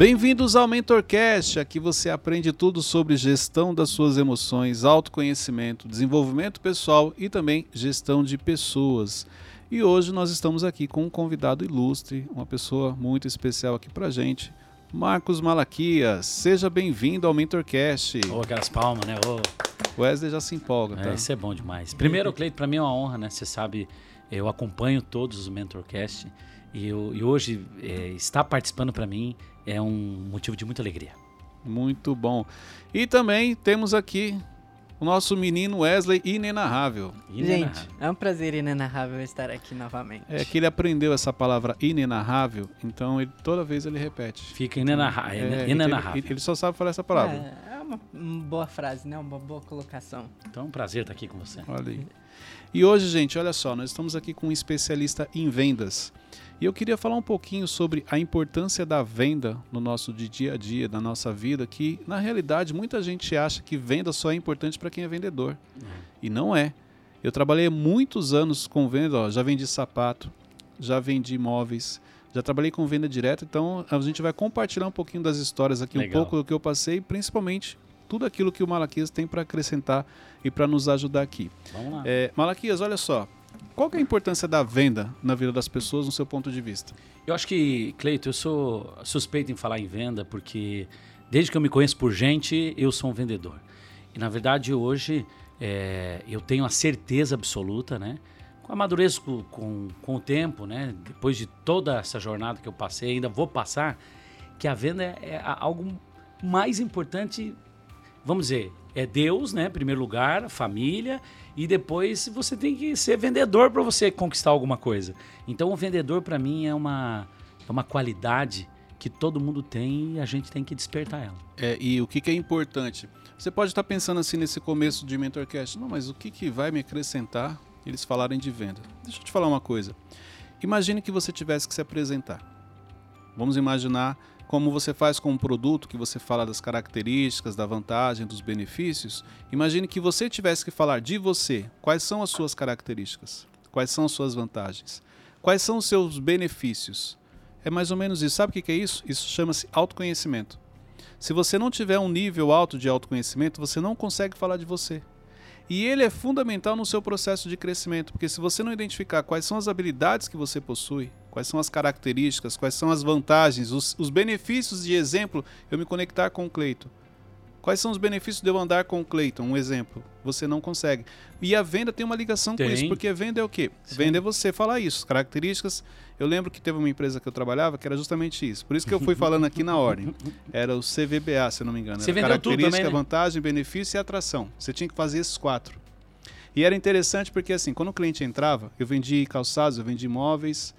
Bem-vindos ao MentorCast. Aqui você aprende tudo sobre gestão das suas emoções, autoconhecimento, desenvolvimento pessoal e também gestão de pessoas. E hoje nós estamos aqui com um convidado ilustre, uma pessoa muito especial aqui pra gente, Marcos Malaquias. Seja bem-vindo ao MentorCast. Ô, aquelas palmas, né? Ô. Wesley já se empolga, tá? É, isso é bom demais. Primeiro, Cleito, para mim é uma honra, né? Você sabe, eu acompanho todos os MentorCast e, eu, e hoje é, estar participando para mim é um motivo de muita alegria. Muito bom. E também temos aqui o nosso menino Wesley inenarrável. Gente, é um prazer inenarrável estar aqui novamente. É que ele aprendeu essa palavra inenarrável, então ele, toda vez ele repete. Fica É, é, inenarrável. Ele, ele só sabe falar essa palavra. É, é uma, uma boa frase, né? Uma boa colocação. Então é um prazer estar aqui com você. Olha aí. E hoje, gente, olha só, nós estamos aqui com um especialista em vendas. E eu queria falar um pouquinho sobre a importância da venda no nosso dia a dia, na nossa vida, que na realidade muita gente acha que venda só é importante para quem é vendedor. E não é. Eu trabalhei muitos anos com venda, ó, já vendi sapato, já vendi imóveis, já trabalhei com venda direta, então a gente vai compartilhar um pouquinho das histórias aqui, um Legal. pouco do que eu passei, principalmente tudo aquilo que o Malaquias tem para acrescentar e para nos ajudar aqui. Vamos lá. É, Malaquias, olha só. Qual é a importância da venda na vida das pessoas, no seu ponto de vista? Eu acho que, Cleito, eu sou suspeito em falar em venda porque desde que eu me conheço por gente, eu sou um vendedor. E na verdade hoje é, eu tenho a certeza absoluta, né? Com a madureza com, com, com o tempo, né? Depois de toda essa jornada que eu passei, ainda vou passar, que a venda é, é algo mais importante, vamos dizer, é Deus, né? Em primeiro lugar, família, e depois você tem que ser vendedor para você conquistar alguma coisa. Então o vendedor para mim é uma, é uma qualidade que todo mundo tem e a gente tem que despertar ela. É, e o que, que é importante? Você pode estar pensando assim nesse começo de MentorCast, não, mas o que, que vai me acrescentar eles falarem de venda? Deixa eu te falar uma coisa. Imagine que você tivesse que se apresentar. Vamos imaginar como você faz com um produto que você fala das características, da vantagem, dos benefícios. Imagine que você tivesse que falar de você. Quais são as suas características? Quais são as suas vantagens? Quais são os seus benefícios? É mais ou menos isso. Sabe o que é isso? Isso chama-se autoconhecimento. Se você não tiver um nível alto de autoconhecimento, você não consegue falar de você. E ele é fundamental no seu processo de crescimento, porque se você não identificar quais são as habilidades que você possui, quais são as características, quais são as vantagens, os, os benefícios de exemplo, eu me conectar com o Cleiton. Quais são os benefícios de eu andar com o Cleiton? Um exemplo. Você não consegue. E a venda tem uma ligação com Tem. isso, porque venda é o quê? Sim. Venda é você falar isso. Características. Eu lembro que teve uma empresa que eu trabalhava que era justamente isso. Por isso que eu fui falando aqui na ordem. Era o CVBA, se eu não me engano. Você Era Característica, também, né? vantagem, benefício e atração. Você tinha que fazer esses quatro. E era interessante porque, assim, quando o cliente entrava, eu vendi calçados, eu vendi imóveis.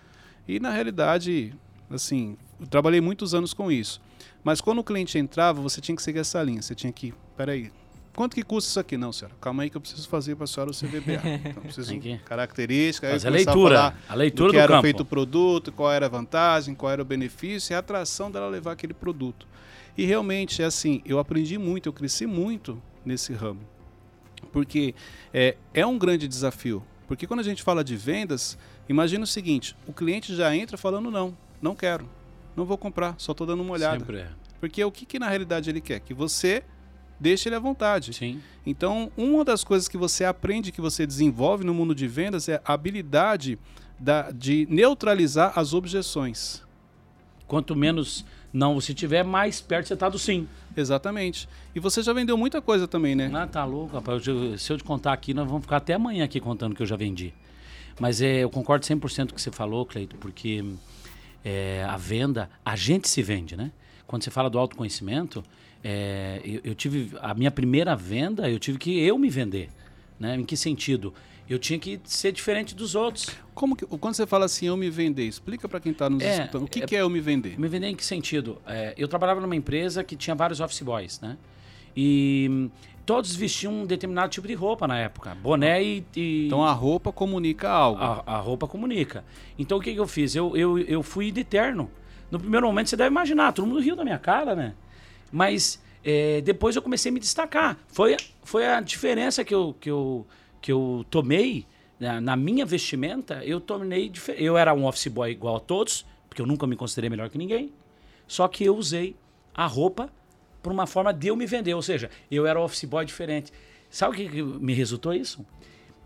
E, na realidade, assim, eu trabalhei muitos anos com isso. Mas quando o cliente entrava, você tinha que seguir essa linha. Você tinha que, peraí, quanto que custa isso aqui? Não, senhora, calma aí que eu preciso fazer para a senhora o CVBA. Então, preciso que característica. fazer a leitura, falar a leitura do que do era campo. feito o produto, qual era a vantagem, qual era o benefício e a atração dela levar aquele produto. E realmente, é assim, eu aprendi muito, eu cresci muito nesse ramo. Porque é, é um grande desafio. Porque quando a gente fala de vendas, imagina o seguinte, o cliente já entra falando não, não quero, não vou comprar, só estou dando uma olhada. Sempre é. Porque o que, que na realidade ele quer? Que você deixe ele à vontade. Sim. Então, uma das coisas que você aprende, que você desenvolve no mundo de vendas é a habilidade da- de neutralizar as objeções. Quanto menos não você tiver, mais perto você tá do sim. Exatamente. E você já vendeu muita coisa também, né? Ah, tá louco, rapaz. Eu- se eu te contar aqui, nós vamos ficar até amanhã aqui contando que eu já vendi. Mas é, eu concordo 100% com o que você falou, Cleito, porque é, a venda, a gente se vende, né? Quando você fala do autoconhecimento, é, eu, eu tive a minha primeira venda, eu tive que eu me vender, né? Em que sentido? Eu tinha que ser diferente dos outros. Como que, quando você fala assim, eu me vender, explica para quem está nos É, escutando. O que, é- que é eu me vender? Me vender em que sentido? É, eu trabalhava numa empresa que tinha vários office boys, né? E todos vestiam um determinado tipo de roupa na época. Boné e... e- Então a roupa comunica algo. a, a roupa comunica. Então o que, que eu fiz? Eu, eu, eu fui de terno. No primeiro momento você deve imaginar, todo mundo riu da minha cara, né? Mas é, depois eu comecei a me destacar. Foi, foi a diferença que eu, que eu, que eu tomei na, na minha vestimenta. Eu tornei Eu era um office boy igual a todos, porque eu nunca me considerei melhor que ninguém. Só que eu usei a roupa para uma forma de eu me vender. Ou seja, eu era office boy diferente. Sabe o que, que me resultou isso?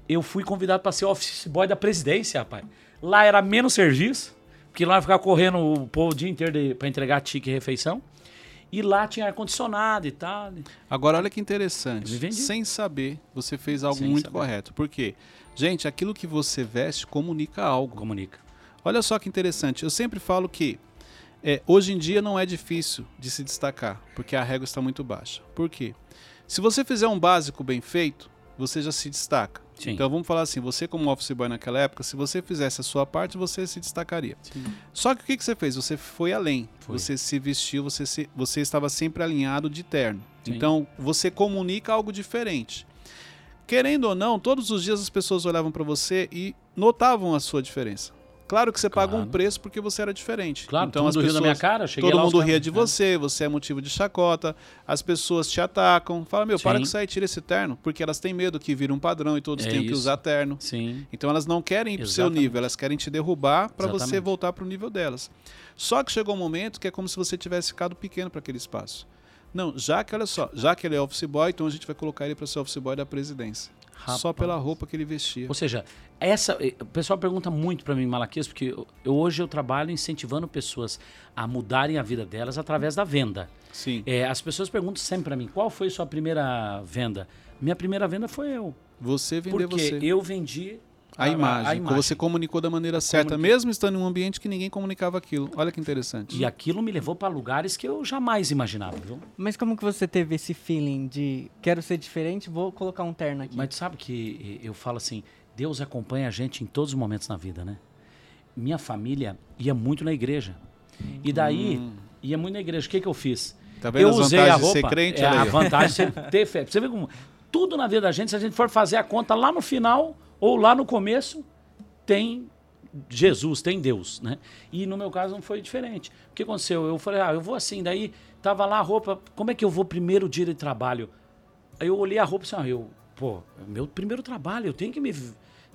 Eu fui convidado para ser office boy da presidência, rapaz. Lá era menos serviço, porque lá eu ficava correndo o povo o dia inteiro para entregar tique e refeição. E lá tinha ar-condicionado e tal. Agora, olha que interessante. Sem saber, você fez algo Sem muito saber. correto. Por quê? Gente, aquilo que você veste comunica algo. Comunica. Olha só que interessante. Eu sempre falo que é, hoje em dia não é difícil de se destacar, porque a régua está muito baixa. Por quê? Se você fizer um básico bem feito, você já se destaca. Sim. Então vamos falar assim, você como office boy naquela época, se você fizesse a sua parte, você se destacaria. Sim. Só que o que, que você fez? Você foi além. Foi. Você se vestiu, você, se- você estava sempre alinhado de terno. Sim. Então você comunica algo diferente. Querendo ou não, todos os dias as pessoas olhavam para você e notavam a sua diferença. Claro que você paga um Claro. preço porque você era diferente. Claro, então todo as mundo riu da pessoas, minha cara, cheguei todo lá, mundo ria de você, você é motivo de chacota, as pessoas te atacam, fala meu, para Sim. com isso aí, tira esse terno, porque elas têm medo que vira um padrão e todos É tenham que usar terno. Sim. Então elas não querem ir pro seu Exatamente. nível, elas querem te derrubar para você voltar pro nível delas. Só que chegou um momento que é como se você tivesse ficado pequeno para aquele espaço. Não, já que olha só, já que ele é office boy, então a gente vai colocar ele para ser office boy da presidência. Só Rapaz. pela roupa que ele vestia. Ou seja, essa, eh, o pessoal pergunta muito para mim, Malaquias, porque eu, hoje eu trabalho incentivando pessoas a mudarem a vida delas através da venda. Sim. Eh, as pessoas perguntam sempre para mim, qual foi sua primeira venda? Minha primeira venda foi eu. Você vender Porque você. eu vendi A, imagem, a Você comunicou da maneira certa, comuniquei. mesmo estando em um ambiente que ninguém comunicava aquilo. Olha que interessante. E aquilo me levou para lugares que eu jamais imaginava, viu? Mas como que você teve esse feeling de quero ser diferente, vou colocar um terno aqui? Mas tu sabe que eu falo assim, Deus acompanha a gente em todos os momentos na vida, né? Minha família ia muito na igreja. E daí, ia muito na igreja. O que, que eu fiz? Tá vendo eu as usei vantagens a de ser roupa. crente? é, a vantagem de ter fé. Você vê como tudo na vida da gente, se a gente for fazer a conta lá no final ou lá no começo, tem Jesus, tem Deus, né? E no meu caso não foi diferente. O que aconteceu? Eu falei, ah, eu vou assim, daí tava lá a roupa, como é que eu vou primeiro dia de trabalho? Aí eu olhei a roupa e assim, ah, eu, pô, é meu primeiro trabalho, eu tenho que me,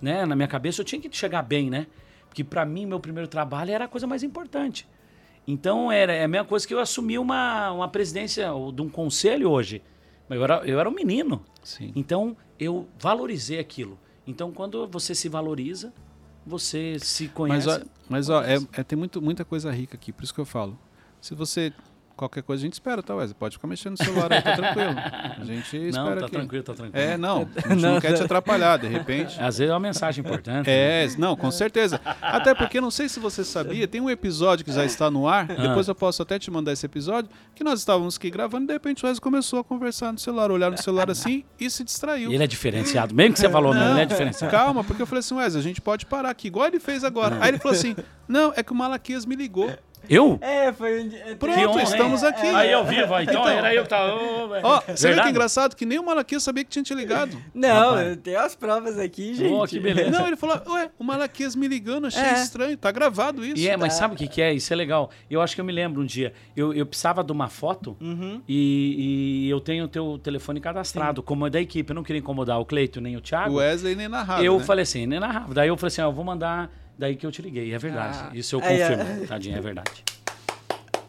né, na minha cabeça eu tinha que chegar bem, né? Porque para mim meu primeiro trabalho era a coisa mais importante. Então era é a mesma coisa que eu assumi uma, uma presidência ou de um conselho hoje. Eu era, eu era um menino. Sim. Então eu valorizei aquilo. Então quando você se valoriza, você se conhece. Mas, ó, mas ó, é, é- tem muito, muita coisa rica aqui, por isso que eu falo. Se você. Qualquer coisa a gente espera, tá, Wesley? Pode ficar mexendo no celular aí, tá tranquilo. A gente espera não, tá tranquilo, tá tranquilo. É, não. A gente não quer te atrapalhar, de repente. Às vezes é uma mensagem importante. né? É, não, com certeza. Até porque, não sei se você sabia, tem um episódio que já está no ar, Ah. depois eu posso até te mandar esse episódio, que nós estávamos aqui gravando e de repente o Wesley começou a conversar no celular, olhar no celular assim e se distraiu. Ele é diferenciado. Mesmo que você falou, não, ele é diferenciado. Calma, porque eu falei assim, Wesley, a gente pode parar aqui, igual ele fez agora. Aí ele falou assim, não, é que o Malaquias me ligou. Eu? É, foi. um dia- Pronto, honra, estamos aqui. Aí eu vivo, ó, então, era eu que tava. Ó, você vê que Verdade? engraçado que nem o Malaquias sabia que tinha te ligado. Não, Rapaz. eu tenho as provas aqui, gente. Ô, que beleza. Não, ele falou, ué, o Malaquias me ligando, achei É. estranho, tá gravado isso. E é, mas sabe o que, que é? Isso é legal. Eu acho que eu me lembro um dia. Eu, eu precisava de uma foto Uhum. e, e eu tenho o teu telefone cadastrado, como é da equipe. Eu não queria incomodar o Cleito nem o Thiago. O Wesley nem narrava, eu né? falei assim, nem narrava. Daí eu falei assim, ó, eu vou mandar. Daí que eu te liguei. É verdade. Ah. Isso eu confirmo. Tadinho, é verdade.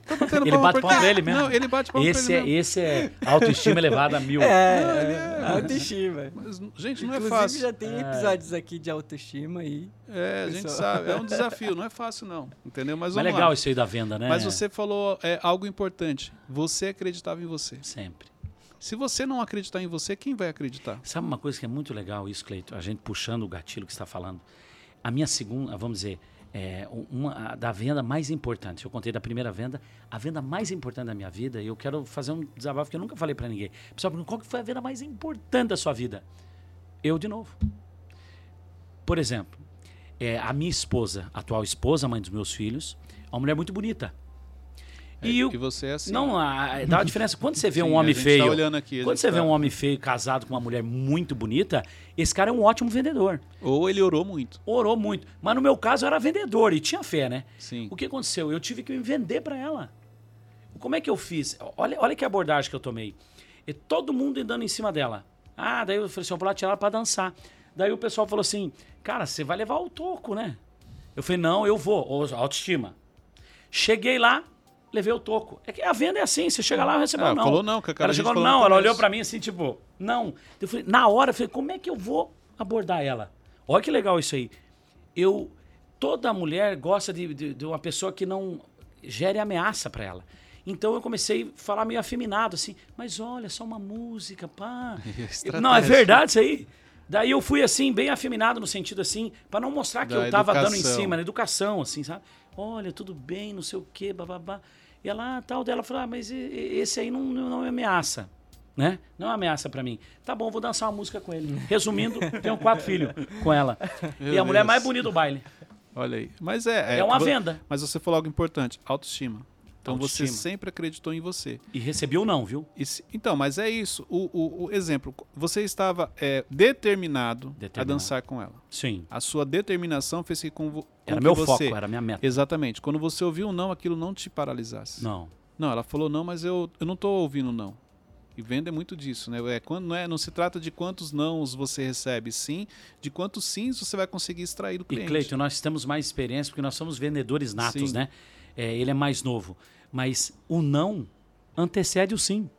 Tá batendo Ele bate pra palma pra ele mesmo. Não, ele bate palma Esse pra é, ele mesmo. esse é autoestima elevada a mil. É, é, autoestima. Mas, gente, não é Inclusive, fácil. já tem episódios aqui de autoestima aí. É, a gente Pessoal. sabe. É um desafio, não é fácil, não. Entendeu? Mas Mas legal lá. isso aí da venda, né? Mas você falou é, algo importante. Você acreditava em você. Sempre. Se você não acreditar em você, quem vai acreditar? Sabe uma coisa que é muito legal isso, Cleito? A gente puxando o gatilho que você está falando. A minha segunda, vamos dizer, é, uma da venda mais importante. Eu contei da primeira venda. A venda mais importante da minha vida, e eu quero fazer um desabafo que eu nunca falei para ninguém. Pessoal, qual que foi a venda mais importante da sua vida? Eu de novo. Por exemplo, é, a minha esposa, atual esposa, mãe dos meus filhos, é uma mulher muito bonita. E, É, e você é assim. não, a- dá uma diferença. Quando você vê Sim, um homem gente feio. Tá olhando aqui, Quando você vê tá- um homem feio casado com uma mulher muito bonita, esse cara é um ótimo vendedor. Ou ele orou muito. Orou muito. Mas no meu caso eu era vendedor e tinha fé, né? Sim. O que aconteceu? Eu tive que me vender para ela. Como é que eu fiz? Olha, olha que abordagem que eu tomei. E todo mundo andando em cima dela. Ah, daí eu falei assim, eu vou lá tirar ela pra dançar. Daí o pessoal falou assim, cara, você vai levar o toco, né? Eu falei, não, eu vou. Autoestima. Cheguei lá, levei o toco. É que a venda é assim, você chega lá e recebe Ah, não. falou não, que a cara ela chegou não, ela olhou pra mim assim, tipo, não. Eu falei, na hora, eu falei, como é que eu vou abordar ela? Olha que legal isso aí. Eu, toda mulher gosta de, de, de uma pessoa que não gere ameaça pra ela. Então eu comecei a falar meio afeminado, assim, mas olha, só uma música, pá. Não, é verdade isso aí. Daí eu fui assim, bem afeminado no sentido assim, pra não mostrar que Da eu tava dando em educação. cima, na educação, assim, sabe? Olha, tudo bem, não sei o quê, bababá. E ela, ah, tal, dela falou, ah, mas esse aí não, não é ameaça, né? Não é uma ameaça pra mim. Tá bom, vou dançar uma música com ele. Resumindo, tenho quatro filhos com ela. Meu e a mulher Deus. mais bonita do baile. Olha aí. Mas é. É uma vo- venda. Mas você falou algo importante: autoestima. Então você sempre acreditou em você. E recebi ou não, viu? E se- então, mas é isso. O, o- o exemplo: você estava é, determinado, a Determinado. dançar com ela. Sim. A sua determinação fez que com, com Era que meu você, foco, era minha meta. Exatamente. Quando você ouviu um não, aquilo não te paralisasse. Não. Não, ela falou não, mas eu, eu não estou ouvindo não. E venda é muito disso, né? É, quando, não, é, não se trata de quantos nãos você recebe, sim de quantos sims você vai conseguir extrair do E cliente. Cleiton, nós temos mais experiência porque nós somos vendedores natos, Sim. né? É, ele é mais novo. Mas o não antecede o sim.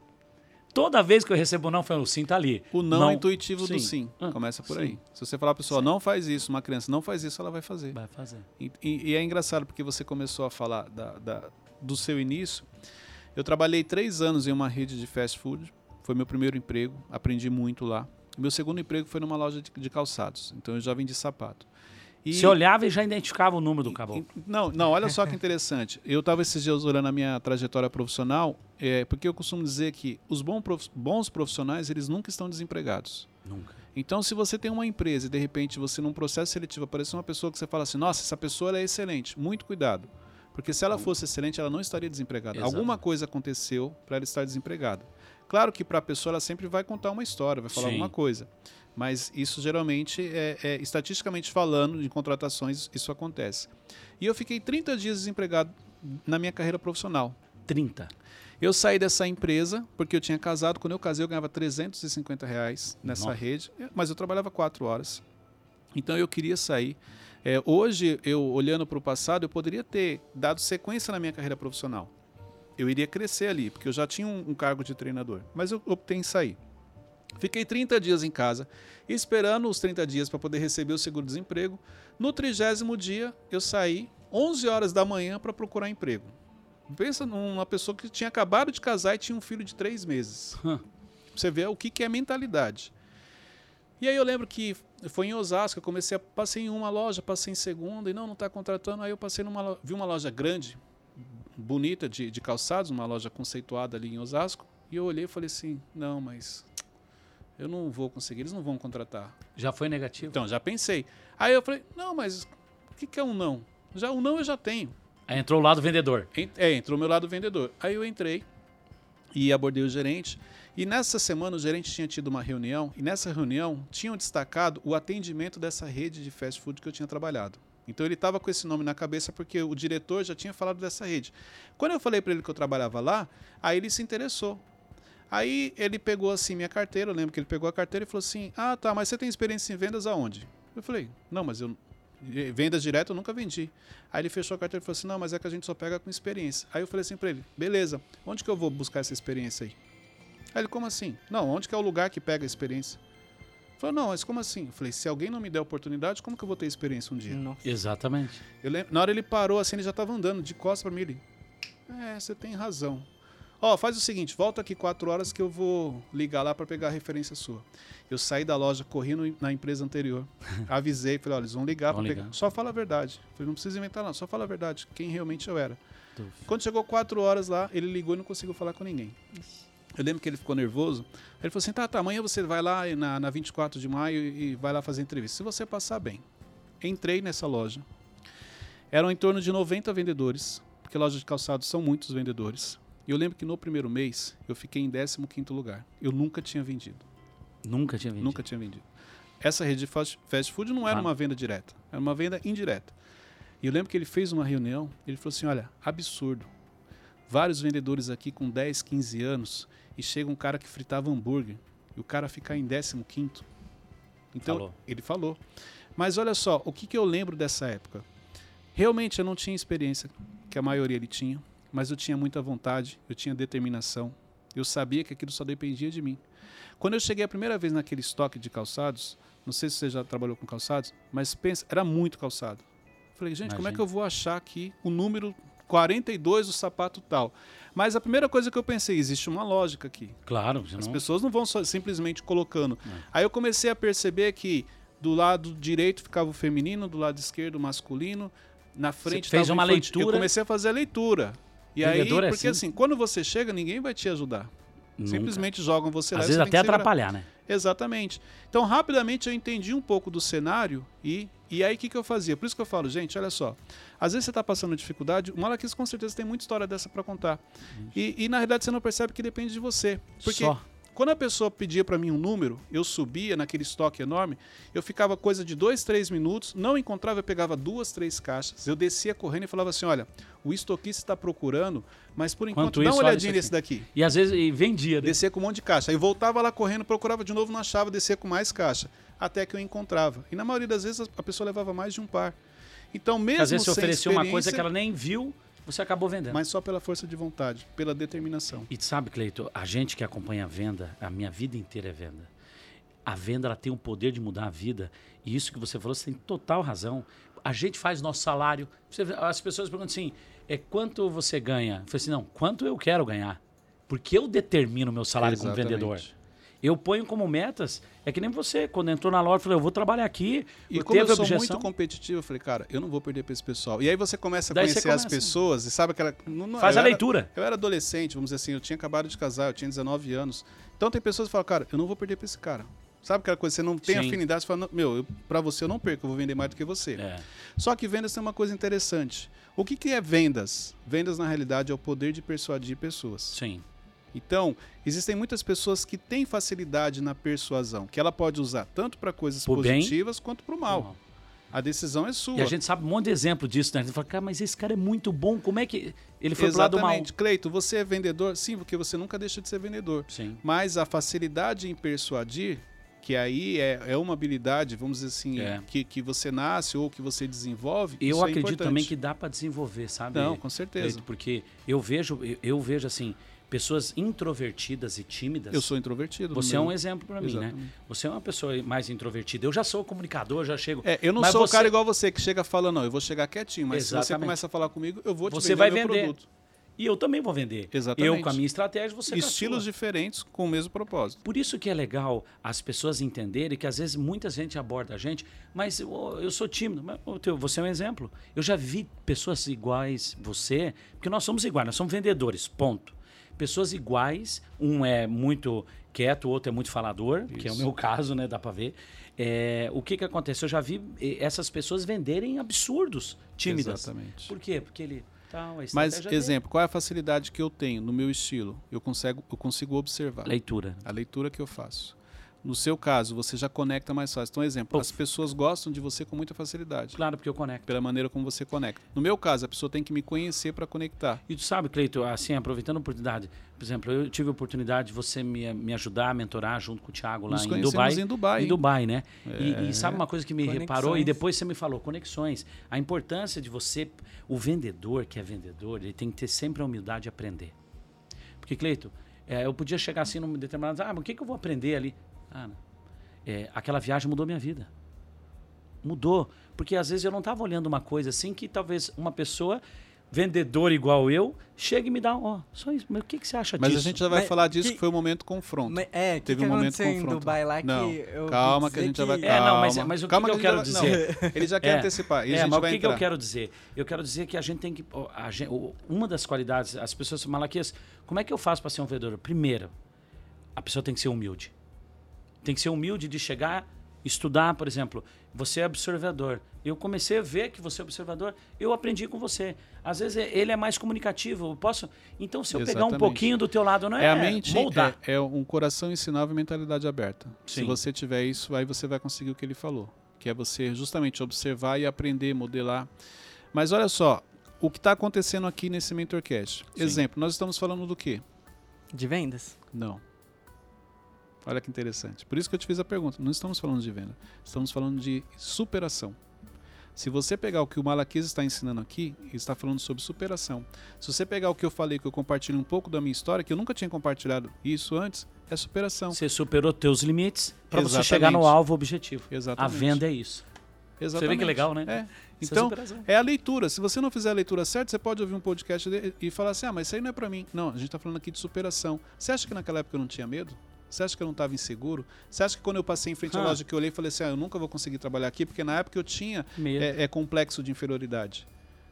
Toda vez que eu recebo não, eu falo, o sim tá ali. O não, é intuitivo do sim. Ah, Começa por sim. aí. Se você falar pra pessoa, não faz isso, uma criança não faz isso, ela vai fazer. Vai fazer. E, e- e é engraçado porque você começou a falar da- da- do seu início. Eu trabalhei três anos em uma rede de fast food. Foi meu primeiro emprego. Aprendi muito lá. Meu segundo emprego foi numa loja de, de calçados. Então eu já vendi sapato. E- Você olhava e já identificava o número do caboclo. Não, não, olha só que interessante. Eu estava esses dias olhando a minha trajetória profissional, é, porque eu costumo dizer que os bons profissionais, eles nunca estão desempregados. Nunca. Então, se você tem uma empresa e de repente você num processo seletivo aparecer uma pessoa que você fala assim, nossa, essa pessoa é excelente, muito cuidado. Porque se ela fosse excelente, ela não estaria desempregada. Exato. Alguma coisa aconteceu para ela estar desempregada. Claro que para a pessoa ela sempre vai contar uma história, vai falar Sim. alguma coisa. Mas isso geralmente, é, é, estatisticamente falando, em contratações, isso acontece. E eu fiquei 30 dias desempregado na minha carreira profissional. 30. Eu saí dessa empresa porque eu tinha casado. Quando eu casei, eu ganhava 350 reais nessa Nossa. rede, mas eu trabalhava quatro horas. Então eu queria sair. É, hoje, eu olhando para o passado, eu poderia ter dado sequência na minha carreira profissional. Eu iria crescer ali, porque eu já tinha um, um cargo de treinador. Mas eu optei em sair. Fiquei 30 dias em casa, esperando os 30 dias para poder receber o seguro-desemprego. No trigésimo dia, eu saí 11 horas da manhã para procurar emprego. Pensa numa pessoa que tinha acabado de casar e tinha um filho de três meses. Você vê o que, que é mentalidade. E aí eu lembro que foi em Osasco, eu comecei a passei em uma loja, passei em segunda e não, não está contratando. Aí eu passei numa vi uma loja grande, bonita de, de calçados, uma loja conceituada ali em Osasco. E eu olhei e falei assim, não, mas eu não vou conseguir, eles não vão contratar. Já foi negativo? Então já pensei. Aí eu falei, não, mas o que, que é um não? Já um não eu já tenho. Aí entrou o lado vendedor. En- É, entrou o meu lado vendedor. Aí eu entrei e abordei o gerente. E nessa semana o gerente tinha tido uma reunião. E nessa reunião tinham destacado o atendimento dessa rede de fast food que eu tinha trabalhado. Então ele estava com esse nome na cabeça porque o diretor já tinha falado dessa rede. Quando eu falei para ele que eu trabalhava lá, aí ele se interessou. Aí ele pegou assim minha carteira, eu lembro que ele pegou a carteira e falou assim: "Ah, tá, mas você tem experiência em vendas aonde?" Eu falei: "Não, mas eu eh, vendas direto eu nunca vendi". Aí ele fechou a carteira e falou assim: "Não, mas é que a gente só pega com experiência". Aí eu falei assim para ele: "Beleza. Onde que eu vou buscar essa experiência aí?" Aí ele: "Como assim?" "Não, onde que é o lugar que pega a experiência?" Ele Falou: "Não, mas como assim?" Eu falei: "Se alguém não me der oportunidade, como que eu vou ter experiência um dia?" Nossa. Exatamente. Eu lembro- na hora ele parou assim, ele já estava andando de costas para mim. Ele, é, você tem razão. Ó, faz o seguinte, volta aqui quatro horas que eu vou ligar lá para pegar a referência sua. Eu saí da loja, corri no- na empresa anterior, avisei, falei, olha, eles vão ligar Vão para pegar. Só fala a verdade. Falei, não precisa inventar não, só fala a verdade, quem realmente eu era. Dúvida. Quando chegou quatro horas lá, ele ligou e não conseguiu falar com ninguém. Eu lembro que ele ficou nervoso. Ele falou assim: tá, tá, amanhã você vai lá e na, na 24 de maio e vai lá fazer entrevista. Se você passar bem. Entrei nessa loja. Eram em torno de 90 vendedores, porque lojas de calçados são muitos vendedores. Eu lembro que no primeiro mês eu fiquei em 15 lugar. Eu nunca tinha vendido. Nunca tinha vendido. Nunca tinha vendido. Essa rede de fast fast food não era Ah. uma venda direta, era uma venda indireta. E eu lembro que ele fez uma reunião, ele falou assim: olha, absurdo. Vários vendedores aqui com 10, 15 anos e chega um cara que fritava hambúrguer e o cara ficar em 15. Então, Falou. ele falou. Mas olha só, o que, que eu lembro dessa época? Realmente eu não tinha experiência que a maioria ele tinha. Mas eu tinha muita vontade, eu tinha determinação. Eu sabia que aquilo só dependia de mim. Quando eu cheguei a primeira vez naquele estoque de calçados, não sei se você já trabalhou com calçados, mas pensa, era muito calçado. Falei, gente, como é Imagina. que eu vou achar aqui o número 42 do sapato tal? Mas a primeira coisa que eu pensei, existe uma lógica aqui. Claro, As pessoas não vão só simplesmente colocando. É. Aí eu comecei a perceber que do lado direito ficava o feminino, do lado esquerdo o masculino, na frente fez tava o uma infantil. leitura. Eu comecei a fazer a leitura. E aí, Vendedor é porque assim. assim, quando você chega, ninguém vai te ajudar. Nunca. Simplesmente jogam você lá Às vezes até atrapalhar, né? Exatamente. Então, rapidamente eu entendi um pouco do cenário e, e aí o que, que eu fazia? Por isso que eu falo, gente, olha só. Às vezes você está passando dificuldade, o Malaquias com certeza tem muita história dessa para contar. E, e na realidade você não percebe que depende de você. Porque Só. Quando a pessoa pedia para mim um número, eu subia naquele estoque enorme, eu ficava coisa de dois, três minutos, não encontrava, eu pegava duas, três caixas, eu descia correndo e falava assim: olha, o estoquista está procurando, mas por enquanto Enquanto dá isso, uma olha olhadinha nesse daqui. E às vezes e vendia. né? Descia com um monte de caixa. Aí voltava lá correndo, procurava de novo, não achava, descia com mais caixa. Até que eu encontrava. E na maioria das vezes a pessoa levava mais de um par. Então, mesmo Às vezes você sem ofereceu uma coisa que ela nem viu, você acabou vendendo. Mas só pela força de vontade, pela determinação. E sabe, Cleito, a gente que acompanha a venda, a minha vida inteira é venda. A venda ela tem o poder de mudar a vida. E isso que você falou, você tem total razão. A gente faz nosso salário. As pessoas perguntam assim: é quanto você ganha? Eu falei assim: não, quanto eu quero ganhar? Porque eu determino o meu salário como Exatamente. vendedor. Eu ponho como metas. É que nem você, quando entrou na loja, falou: eu vou trabalhar aqui. E eu como eu sou objeção. muito competitivo, eu falei, cara, eu não vou perder para esse pessoal. E aí você começa a Daí conhecer as começa. pessoas e sabe aquela. não- não- Faz eu a era- leitura. Eu era adolescente, vamos dizer assim, eu tinha acabado de casar, eu tinha 19 anos. Então tem pessoas que falam, cara, eu não vou perder para esse cara. Sabe aquela coisa, você não tem Sim. afinidade, você fala, "Não, meu, eu, pra você eu não perco, eu vou vender mais do que você. É. Só que vendas tem uma coisa interessante. O que, que é vendas? Vendas, na realidade, é o poder de persuadir pessoas. Sim. Então, existem muitas pessoas que têm facilidade na persuasão, que ela pode usar tanto para coisas Pro bem, positivas quanto para o mal. A decisão é sua. E a gente sabe um monte de exemplo disso, né? A gente fala, cara, mas esse cara é muito bom, como é que. Ele foi pro lado mal. Exatamente. Cleito, você é vendedor? Sim, porque você nunca deixa de ser vendedor. Sim. Mas a facilidade em persuadir, que aí é, é uma habilidade, vamos dizer assim, É. que, que você nasce ou que você desenvolve. Eu isso é acredito importante. também que dá para desenvolver, sabe? Não, com certeza. Cleito? Porque eu vejo, eu, eu vejo assim, pessoas introvertidas e tímidas. Eu sou introvertido. Você é meu- um exemplo para mim, né? Exatamente. Você é uma pessoa mais introvertida. Eu já sou comunicador, já chego. É, eu não sou você- o cara igual você que chega falando, não, eu vou chegar quietinho, mas se você Exatamente. começa a falar comigo, eu vou te Você vender vai vender. produto. E eu também vou vender. Exatamente. Eu com a minha estratégia, você Estilos diferentes com o mesmo propósito. Por isso que é legal as pessoas entenderem que às vezes muita gente aborda a gente, mas eu, eu sou tímido. Mas, você é um exemplo. Eu já vi pessoas iguais você, porque nós somos iguais, nós somos vendedores, ponto. Pessoas iguais, um é muito quieto, o outro é muito falador, que é o Isso. meu caso, né? Dá pra ver. É, o que que acontece? Eu já vi eh, essas pessoas venderem absurdos tímidas. Exatamente. Por quê? Porque ele. Tal, Mas, estratégia dele. exemplo, qual é a facilidade que eu tenho no meu estilo? Eu consigo, eu consigo observar Leitura. a leitura que eu faço. No seu caso, você já conecta mais fácil. Então, exemplo, Pô. as pessoas gostam de você com muita facilidade, Claro, porque eu conecto. pela maneira como você conecta. No meu caso, a pessoa tem que me conhecer para conectar. E tu sabe, Cleito, assim, aproveitando a oportunidade, por exemplo, eu tive a oportunidade de você me, me ajudar a mentorar junto com o Thiago lá Nos em Dubai. em Dubai. Em? Dubai, né? E- É. E, sabe uma coisa que me Conexões. reparou e depois você me falou, conexões. A importância de você, o vendedor que é vendedor, ele tem que ter sempre a humildade de aprender. Porque, Cleito, é, eu podia chegar assim num determinado, ah, mas o que, que eu vou aprender ali? Não. É, aquela viagem mudou minha vida. Mudou. Porque às vezes eu não estava olhando uma coisa assim que talvez uma pessoa, vendedora igual eu, chegue e me dá, ó, só isso. Mas o que, que você acha Mas disso? a gente já vai Mas falar disso, que- que foi o momento confronto. Mas, é, que Teve que um momento aconteceu em confronto. Dubai lá que Não, eu calma que a gente já vai- que- É, não, mas, Calma. mas o que, Calma que eu quero gente dizer? Ele já quer É. antecipar. E É, a gente mas o que, eu quero dizer? Eu quero dizer que a gente tem que. a gen- o- uma das qualidades, as pessoas Malaquias, como é que eu faço para ser um vendedor? Primeiro, a pessoa tem que ser humilde. Tem que ser humilde de chegar, estudar, por exemplo. Você é observador. Eu comecei a ver que você é observador, eu aprendi com você. Às vezes é- ele é mais comunicativo. Eu posso. Então, se eu pegar um Exatamente. pouquinho do teu lado, não é, É a mente, moldar. é, é um coração ensinável e mentalidade aberta. Se Sim. você tiver isso, aí você vai conseguir o que ele falou, que é você justamente observar e aprender, modelar. Mas olha só, o que está acontecendo aqui nesse MentorCast. Sim. Exemplo, nós estamos falando do quê? De vendas? Não. Olha que interessante. Por isso que eu te fiz a pergunta. Não estamos falando de venda. Estamos falando de superação. Se você pegar o que o Malaquias está ensinando aqui, ele está falando sobre superação. Se você pegar o que eu falei, que eu compartilho um pouco da minha história, que eu nunca tinha compartilhado isso antes, é superação. Você superou teus limites para você chegar no alvo objetivo. Exatamente. A venda é isso. Exatamente. Você vê que legal, né? É. É Então, superação. é a leitura. Se você não fizer a leitura certa, você pode ouvir um podcast e falar assim: ah, mas isso aí não é pra mim. Não, a gente tá falando aqui de superação. Você acha que naquela época eu não tinha medo? Você acha que eu não estava inseguro? Você acha que quando eu passei em frente à Ah. loja que eu olhei e falei assim: ah, eu nunca vou conseguir trabalhar aqui, porque na época eu tinha é, é complexo de inferioridade.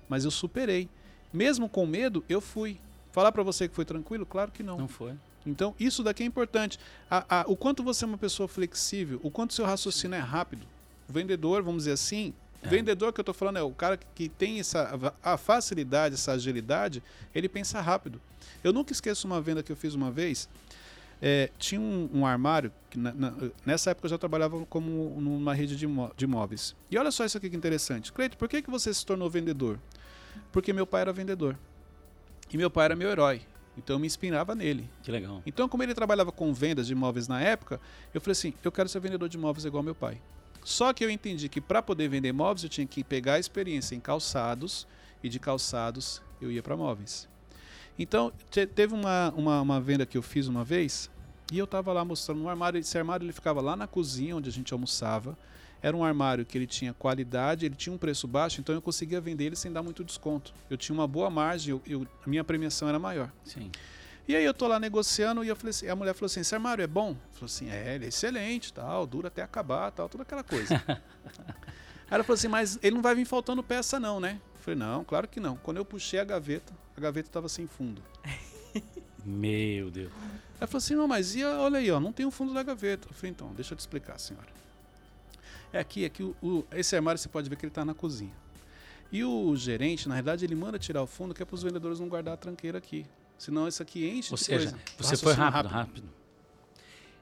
Mas eu superei. Mesmo com medo, eu fui. Falar pra você que foi tranquilo? Claro que não. Não foi. Então, isso daqui é importante. A- a- o quanto você é uma pessoa flexível, o quanto seu raciocínio é rápido. O vendedor, vamos dizer assim, É. vendedor que eu tô falando é o cara que, que tem essa a facilidade, essa agilidade, ele pensa rápido. Eu nunca esqueço uma venda que eu fiz uma vez. É, tinha um, um armário, que na- na- nessa época eu já trabalhava como numa rede de, imó- de imóveis. E olha só isso aqui que interessante. Cleito, por que, que você se tornou vendedor? Porque meu pai era vendedor. E meu pai era meu herói. Então eu me inspirava nele. Que legal. Então, como ele trabalhava com vendas de imóveis na época, eu falei assim: eu quero ser vendedor de imóveis igual meu pai. Só que eu entendi que para poder vender imóveis eu tinha que pegar a experiência em calçados e de calçados eu ia para móveis. Então, te- teve uma, uma, uma venda que eu fiz uma vez e eu estava lá mostrando um armário. Esse armário ele ficava lá na cozinha onde a gente almoçava. Era um armário que ele tinha qualidade, ele tinha um preço baixo, então eu conseguia vender ele sem dar muito desconto. Eu tinha uma boa margem, eu- eu- a minha premiação era maior. Sim. E aí eu tô lá negociando e eu falei assim, a mulher falou assim, esse armário é bom? Falou assim, é, ele é excelente, tal, dura até acabar, tal, toda aquela coisa. aí ela falou assim, mas ele não vai vir faltando peça não, né? Falei, não, claro que não. Quando eu puxei a gaveta, a gaveta estava sem fundo. Meu Deus. Ela falou assim, não, mas e, olha aí, ó, não tem o fundo da gaveta. Eu falei, então, deixa eu te explicar, senhora. É aqui, aqui o, o- esse armário você pode ver que ele está na cozinha. E o gerente, na verdade, ele manda tirar o fundo que é para os vendedores não guardar a tranqueira aqui. Senão isso aqui enche Ou de seja, coisa. você foi Raciocínio rápido, rápido.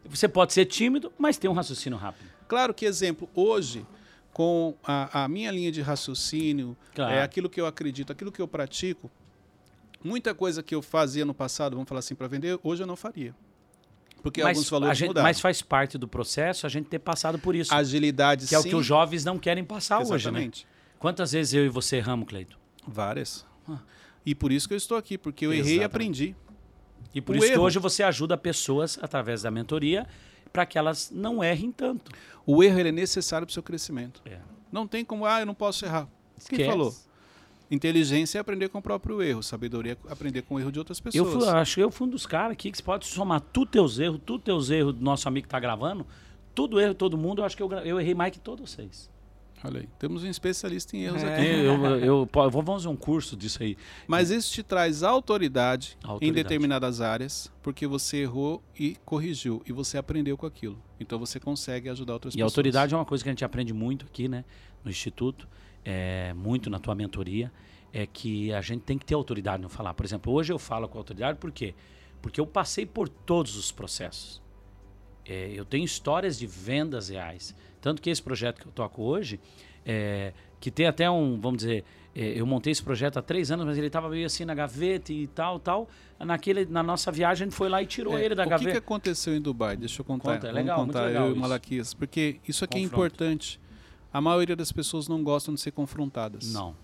Você pode ser tímido, mas tem um raciocínio rápido. Claro que, exemplo, hoje, com a, a minha linha de raciocínio, Claro. é aquilo que eu acredito, aquilo que eu pratico, muita coisa que eu fazia no passado, vamos falar assim, para vender, hoje eu não faria. Porque mas, alguns valores gente- mudaram. mas faz parte do processo a gente ter passado por isso. Agilidade, que é o sim. que os jovens não querem passar hoje, né? Exatamente. Quantas vezes eu e você erramos, Cleito? Várias. Ah. E por isso que eu estou aqui, porque eu errei e Exatamente. aprendi. E por O isso que erro. hoje você ajuda pessoas através da mentoria para que elas não errem tanto. O erro é necessário para o seu crescimento. É. Não tem como, ah, eu não posso errar. Quem Esquece. falou? Inteligência é aprender com o próprio erro, sabedoria é aprender com o erro de outras Eu pessoas. fui, acho que eu fui um dos caras aqui que você pode somar tudo teus erros, tudo teus erros do nosso amigo que tá gravando, tudo erro de todo mundo, eu acho que eu, eu errei mais que todos vocês. Olha aí, temos um especialista em erros É. aqui. Eu, eu, eu- vou fazer um curso disso aí. Mas isso te traz autoridade, em Autoridade. determinadas áreas, porque você errou e corrigiu, e você aprendeu com aquilo. Então você consegue ajudar outras E pessoas. autoridade é uma coisa que a gente aprende muito aqui, né, no Instituto, é, muito na tua mentoria, é que a gente tem que ter autoridade no falar. Por exemplo, hoje eu falo com autoridade por quê? Porque eu passei por todos os processos. É, eu tenho histórias de vendas reais. Tanto que esse projeto que eu toco hoje, é, que tem até um, vamos dizer, é, eu montei esse projeto há três anos, mas ele estava meio assim na gaveta e tal, tal. Naquele, na nossa viagem, a gente foi lá e tirou É, ele da o que, gaveta. que aconteceu em Dubai? Deixa eu contar. Conta, é legal, muito contar legal eu e o. Malaquias, porque isso aqui é Confronto. importante. A maioria das pessoas não gostam de ser confrontadas. Não.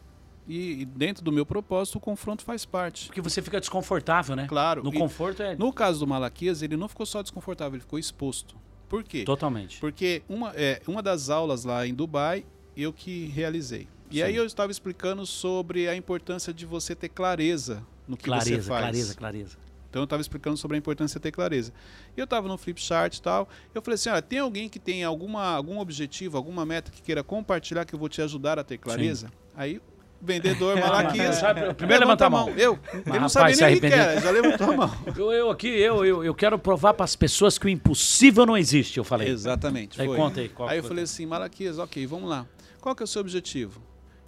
E, e dentro do meu propósito, o confronto faz parte. Porque você fica desconfortável, né? Claro. No conforto é no caso do Malaquias, ele não ficou só desconfortável, ele ficou exposto. Por quê? totalmente. Porque uma, é, uma das aulas lá em Dubai, eu que realizei. E Sim. aí eu estava explicando sobre a importância de você ter clareza no que você Clareza, faz. clareza, clareza. Então eu estava explicando sobre a importância de ter clareza. E eu estava no flip chart e tal. Eu falei assim: olha, tem alguém que tem alguma, algum objetivo, alguma meta que queira compartilhar que eu vou te ajudar a ter clareza? Aí, vendedor Malaquias. Primeiro levanta a mão. Eu. Ele não sabia nem o que era, já levantou a mão. Eu, eu aqui, eu, eu, eu quero provar para as pessoas que o impossível não existe, eu falei. Exatamente. Aí foi. conta aí. Qual Aí eu foi? falei assim, Malaquias, ok, vamos lá. Qual que é o seu objetivo?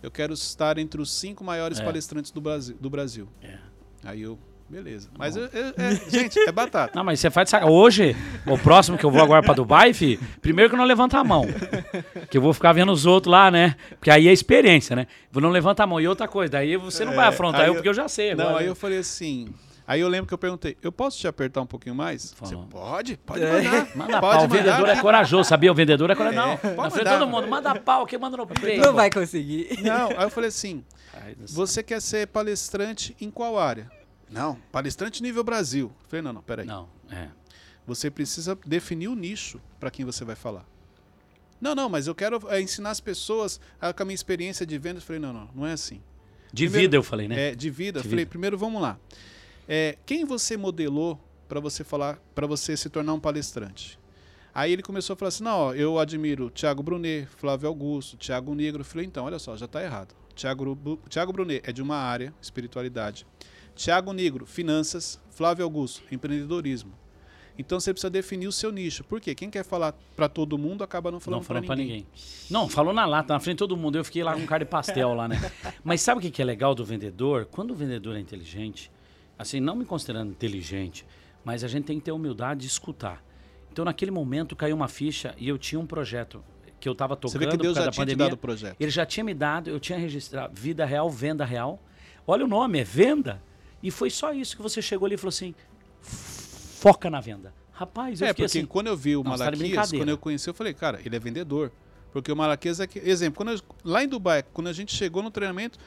Eu quero estar entre os cinco maiores É. palestrantes do Brasil. Do Brasil. É. Aí eu, beleza. Mas, eu- eu- é, gente, é batata. Não, mas você faz de saca- Hoje, o próximo que eu vou agora para Dubai, fi, primeiro que eu não levanto a mão. Que eu vou ficar vendo os outros lá, né? Porque aí é experiência, né? Vou não levantar a mão. E outra coisa, daí você não vai É, afrontar aí eu, eu- porque eu já sei agora. Não, aí né? eu falei assim, Aí eu lembro que eu perguntei, eu posso te apertar um pouquinho mais? Falou. Você pode? Pode É. mandar. Manda pode pau, o vendedor é corajoso, sabia? O vendedor é corajoso. Não, na frente de mandar. todo mundo, manda pau, que manda no peito. Não vai conseguir. Não, aí eu falei assim, Ai, você quer ser palestrante em qual área? Não, palestrante nível Brasil. Eu falei, não, não, peraí. Não, é. Você precisa definir o nicho para quem você vai falar. Não, não, mas eu quero é, ensinar as pessoas a, com a minha experiência de vendas. Eu falei, não, não, não é assim. De Primeiro- vida eu falei, né? É, de vida. De Falei, vida. primeiro vamos lá. É, quem você modelou para você falar, para você se tornar um palestrante? Aí ele começou a falar assim: não, ó, eu admiro Thiago Brunet, Flávio Augusto, Thiago Negro. Eu falei, então, olha só, já está errado. Thiago, Thiago Brunet é de uma área, espiritualidade. Thiago Negro, finanças. Flávio Augusto, empreendedorismo. Então você precisa definir o seu nicho. Por quê? Quem quer falar para todo mundo acaba não falando não para falando ninguém. ninguém. Não, falou na lata, na frente de todo mundo. Eu fiquei lá com cara de pastel lá, né? Mas sabe o que que é legal do vendedor? Quando o vendedor é inteligente, assim, não me considerando inteligente, mas a gente tem que ter humildade de escutar. Então, naquele momento, caiu uma ficha e eu tinha um projeto que eu estava tocando Você vê que Deus já tinha te pandemia. dado o projeto. Ele já tinha me dado, eu tinha registrado vida real, venda real. Olha o nome, é venda. E foi só isso que você chegou ali e falou assim: foca na venda. Rapaz, eu É, porque assim. quando eu vi o Não, tá Malaquias, quando eu conheci, eu falei, cara, ele é vendedor. Porque o Malaquias é que. Exemplo, quando eu- lá em Dubai, quando a gente chegou no treinamento,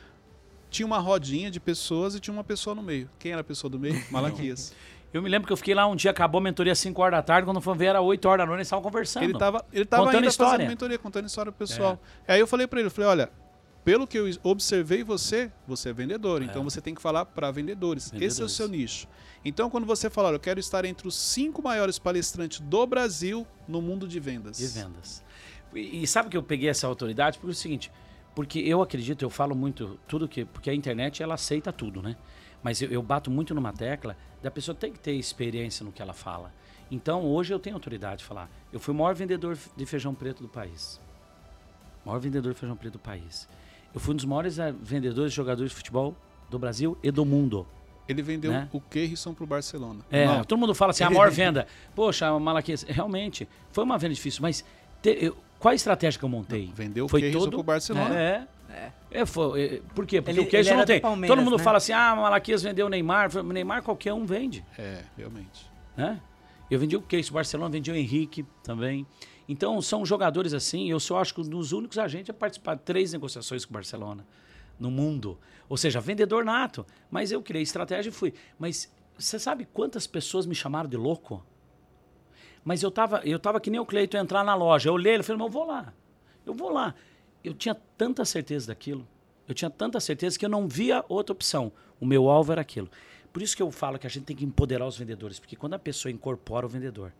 tinha uma rodinha de pessoas e tinha uma pessoa no meio. Quem era a pessoa do meio? Malaquias. Eu me lembro que eu fiquei lá um dia, acabou a mentoria às 5 horas da tarde, quando foi ver era 8 horas da noite, eles estavam conversando. ele tava, ele tava Contando ainda história. fazendo mentoria, contando história pro pessoal. Aí eu falei pra ele, eu falei, olha, pelo que eu observei você, você é vendedor. Então você tem que falar para vendedores. Esse é o Vendedores. seu nicho. Então quando você falar, eu quero estar entre os cinco maiores palestrantes do Brasil no mundo de vendas. De vendas. E, e sabe que eu peguei essa autoridade? Porque é o seguinte, porque eu acredito, eu falo muito tudo que. Porque a internet ela aceita tudo, né? Mas eu, eu bato muito numa tecla da pessoa tem que ter experiência no que ela fala. Então hoje eu tenho autoridade de falar. Eu fui o maior vendedor de feijão preto do país. O maior vendedor de feijão preto do país. Eu fui um dos maiores eh, vendedores de jogadores de futebol do Brasil e do mundo. Ele vendeu Né? o Keirson pro Barcelona. É, Não, todo mundo fala assim, a maior venda. Poxa, Malaquias, realmente, foi uma venda difícil, mas te- eu- qual a estratégia que eu montei? vendeu o foi Keirson todo pro Barcelona. É. É, foi, é, por quê? Porque Ele- o Keirson não tem. Todo mundo né? fala assim, ah, Malaquias vendeu o Neymar. O Neymar qualquer um vende, É, realmente. né? Eu vendi o o Barcelona vendia o Henrique também. Então, são jogadores assim, eu só acho que um dos únicos agentes a participar de três negociações com o Barcelona no mundo. Ou seja, vendedor nato. Mas eu criei estratégia e fui. Mas você sabe quantas pessoas me chamaram de louco? Mas eu tava, eu tava que nem o Cleito entrar na loja. Eu olhei, ele falou, mas eu vou lá. Eu vou lá. Eu tinha tanta certeza daquilo. Eu tinha tanta certeza que eu não via outra opção. O meu alvo era aquilo. Por isso que eu falo que a gente tem que empoderar os vendedores. Porque quando a pessoa incorpora o vendedor,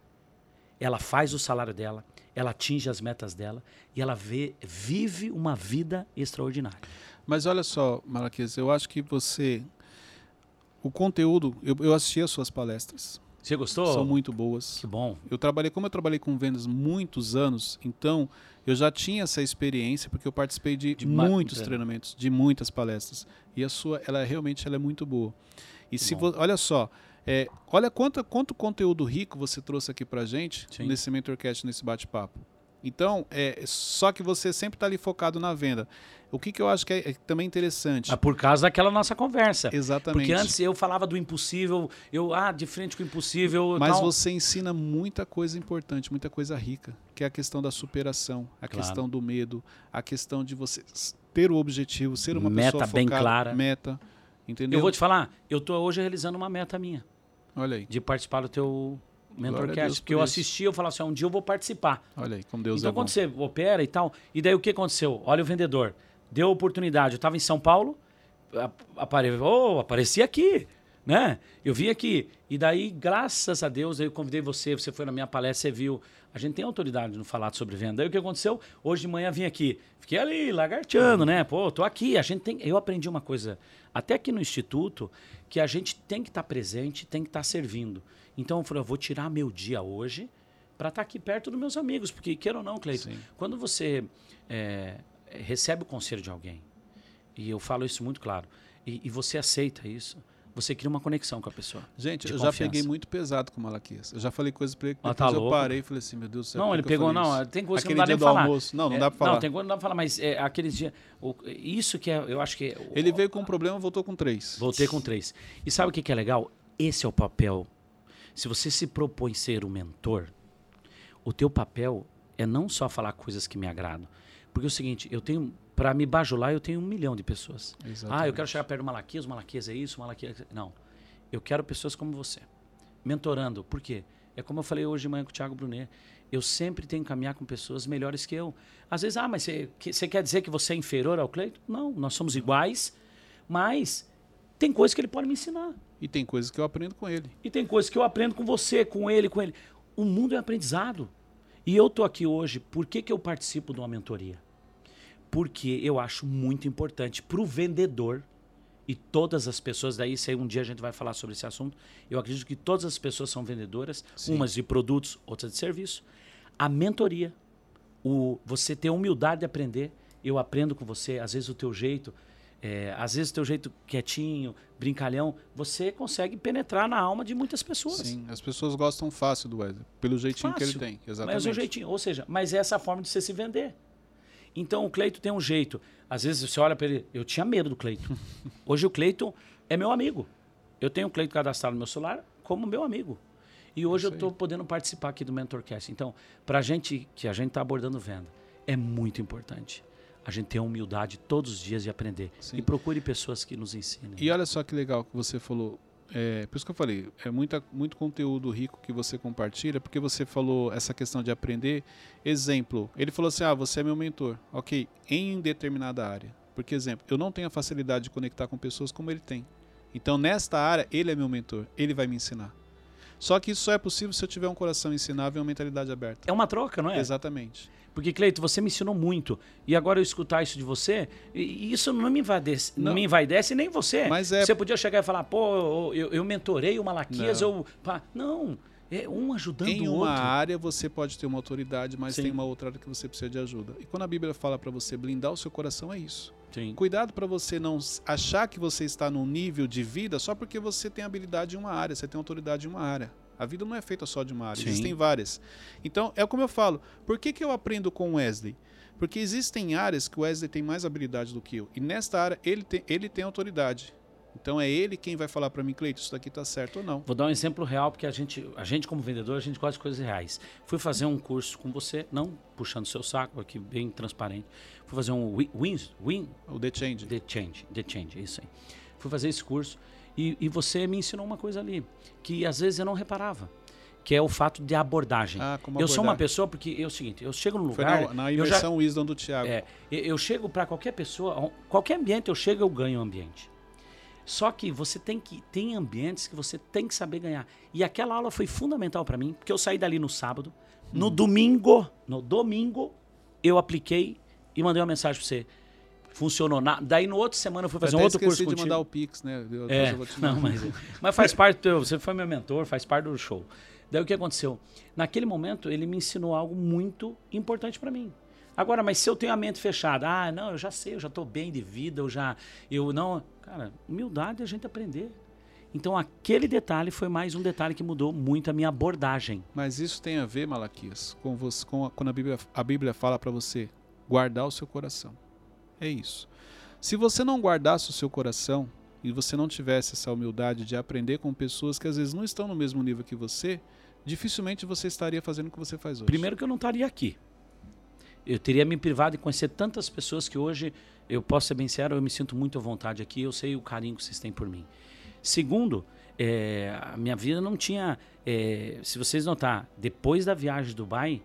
ela faz o salário dela, ela atinge as metas dela e ela vê, vive uma vida extraordinária. Mas olha só, Malaquias, eu acho que você. O conteúdo, eu, eu assisti as suas palestras. Você gostou? São muito boas. Que bom. Eu trabalhei, como eu trabalhei com vendas muitos anos, então eu já tinha essa experiência, porque eu participei de, De muitos treino. treinamentos, de muitas palestras. E a sua, ela realmente ela é muito boa. E se vo- olha só, é, olha quanto, quanto conteúdo rico você trouxe aqui pra gente Sim. nesse Mentorcast, nesse bate-papo. Então, é, só que você sempre está ali focado na venda. O que, que eu acho que é, é também interessante. Ah, por causa daquela nossa conversa. Exatamente. Porque antes eu falava do impossível, eu, ah, de frente com o impossível. Mas tal. você ensina muita coisa importante, muita coisa rica, que é a questão da superação, a Claro. questão do medo, a questão de você ter o objetivo, ser uma Meta pessoa bem focada, clara. meta, entendeu? Eu vou te falar, eu tô hoje realizando uma meta minha, Olha aí, de participar do teu Mentorcast. por Porque eu isso. assisti, eu falava assim, ah, um dia eu vou participar. olha aí, como Deus então é bom. quando você opera e tal, e daí o que aconteceu? Olha o vendedor, deu oportunidade, eu estava em São Paulo, a- apare... oh, apareci aqui, né? Eu vim aqui, e daí, graças a Deus, aí eu convidei você, você foi na minha palestra, você viu, a gente tem autoridade no falar sobre venda. Daí o que aconteceu? Hoje de manhã vim aqui, fiquei ali, lagarteando, né? Pô, tô aqui, a gente tem... Eu aprendi uma coisa, até aqui no Instituto, que a gente tem que estar presente, tem que estar servindo. Então eu falei, eu vou tirar meu dia hoje para estar aqui perto dos meus amigos, porque queira ou não, Cleiton, quando você é, recebe o conselho de alguém, e eu falo isso muito claro, e, e você aceita isso, você cria uma conexão com a pessoa. Gente, eu já confiança. peguei muito pesado com o Malaquias. Eu já falei coisas pra ele que Ah, depois tá eu louco. parei e falei assim, meu Deus do céu. não, ele pegou, não, tem coisa que não dá nem falar. almoço. Não, não É, dá pra falar. Não, tem coisa que não dá pra falar, mas é, aqueles dias, isso que é, eu acho que... é- Ele veio com um problema, voltou com três. Voltei com três. E sabe o que, que é legal? esse é o papel. Se você se propõe ser um mentor, o teu papel é não só falar coisas que me agradam. Porque é o seguinte, eu tenho para me bajular, eu tenho um milhão de pessoas. Exatamente. Ah, eu quero chegar perto do Malaquias, o Malaquias é isso, o Malaquias... é- Não. Eu quero pessoas como você. Mentorando. Por quê? É como eu falei hoje de manhã com o Thiago Brunet. Eu sempre tenho que caminhar com pessoas melhores que eu. Às vezes, ah, mas você, que- você quer dizer que você é inferior ao Cleiton? Não, nós somos iguais, mas tem coisas que ele pode me ensinar. E tem coisas que eu aprendo com ele. E tem coisas que eu aprendo com você, com ele, com ele. O mundo é aprendizado. E eu tô aqui hoje, por que, que eu participo de uma mentoria? Porque eu acho muito importante para o vendedor e todas as pessoas, daí se um dia a gente vai falar sobre esse assunto, eu acredito que todas as pessoas são vendedoras, Sim. umas de produtos, outras de serviço. A mentoria, o você ter a humildade de aprender, eu aprendo com você, às vezes o teu jeito, é, às vezes o teu jeito quietinho, brincalhão, você consegue penetrar na alma de muitas pessoas. Sim, as pessoas gostam fácil do Wesley, pelo jeitinho que ele Fácil. tem. Exatamente. Mas o jeitinho, ou seja, mas é essa forma de você se vender. Então o Cleito tem um jeito. Às vezes você olha para ele, eu tinha medo do Cleito. Hoje o Cleito é meu amigo. Eu tenho o Cleito cadastrado no meu celular como meu amigo. E hoje eu estou podendo participar aqui do Mentorcast. Então, para a gente que a gente está abordando venda, é muito importante a gente ter a humildade todos os dias de aprender. Sim. E procure pessoas que nos ensinem. E olha só que legal que você falou. É, por isso que eu falei, é muita, muito conteúdo rico que você compartilha, porque você falou essa questão de aprender. Exemplo, ele falou assim: ah, você é meu mentor. Ok, em determinada área. Porque, exemplo, eu não tenho a facilidade de conectar com pessoas como ele tem. Então, nesta área, ele é meu mentor, ele vai me ensinar. Só que isso só é possível se eu tiver um coração ensinável e uma mentalidade aberta. É uma troca, não é? Exatamente. Porque, Cleito, você me ensinou muito. E agora eu escutar isso de você, isso não me envaidece, não. Não. me envaidece nem você. Mas é- Você podia chegar e falar, pô, eu, eu mentorei o Malaquias, Não. eu. pá. Não, é um ajudando Em o uma outro. área você pode ter uma autoridade, mas Sim. tem uma outra área que você precisa de ajuda. E quando a Bíblia fala para você blindar o seu coração, é isso. Sim. Cuidado para você não achar que você está num nível de vida só porque você tem habilidade em uma área, você tem autoridade em uma área. A vida não é feita só de uma área, Sim. existem várias. Então, é como eu falo, por que, que eu aprendo com o Wesley? Porque existem áreas que o Wesley tem mais habilidade do que eu. E nesta área, ele tem, ele tem autoridade. Então, é ele quem vai falar para mim, Cleito, isso daqui tá certo ou não. Vou dar um exemplo real, porque a gente, a gente como vendedor, a gente gosta de coisas reais. Fui fazer um curso com você, não puxando seu saco aqui, bem transparente. Fui fazer um win, win, O The Change. The Change, The Change, isso aí. Fui fazer esse curso e, e você me ensinou uma coisa ali, que às vezes eu não reparava, que é o fato de abordagem. Ah, como eu sou uma pessoa, porque é o seguinte, eu chego num Foi lugar... na, na eu já- imersão Wisdom do Thiago. é, eu- eu chego para qualquer pessoa, qualquer ambiente eu chego, eu ganho o ambiente. Só que você tem que tem ambientes que você tem que saber ganhar. E aquela aula foi fundamental para mim, porque eu saí dali no sábado, no Uhum. domingo, no domingo eu apliquei e mandei uma mensagem para você. Funcionou. Na- daí no outro semana eu fui fazer eu um outro esqueci curso de contigo. mandar o Pix, né? Eu- É, não, mas, mas faz parte do você foi meu mentor, faz parte do show. Daí o que aconteceu? Naquele momento ele me ensinou algo muito importante para mim. Agora, mas se eu tenho a mente fechada, ah, não, eu já sei, eu já tô bem de vida, eu já eu não, cara, humildade é a gente aprender. Então aquele detalhe foi mais um detalhe que mudou muito a minha abordagem. Mas isso tem a ver, Malaquias, com você, com a- quando a Bíblia, a Bíblia fala para você guardar o seu coração. É isso. Se você não guardasse o seu coração e você não tivesse essa humildade de aprender com pessoas que às vezes não estão no mesmo nível que você, dificilmente você estaria fazendo o que você faz hoje. Primeiro que eu não estaria aqui. Eu teria me privado de conhecer tantas pessoas que hoje, eu posso ser bem sério, eu me sinto muito à vontade aqui, eu sei o carinho que vocês têm por mim. Segundo, é, a minha vida não tinha. é, se vocês notar, depois da viagem de Dubai,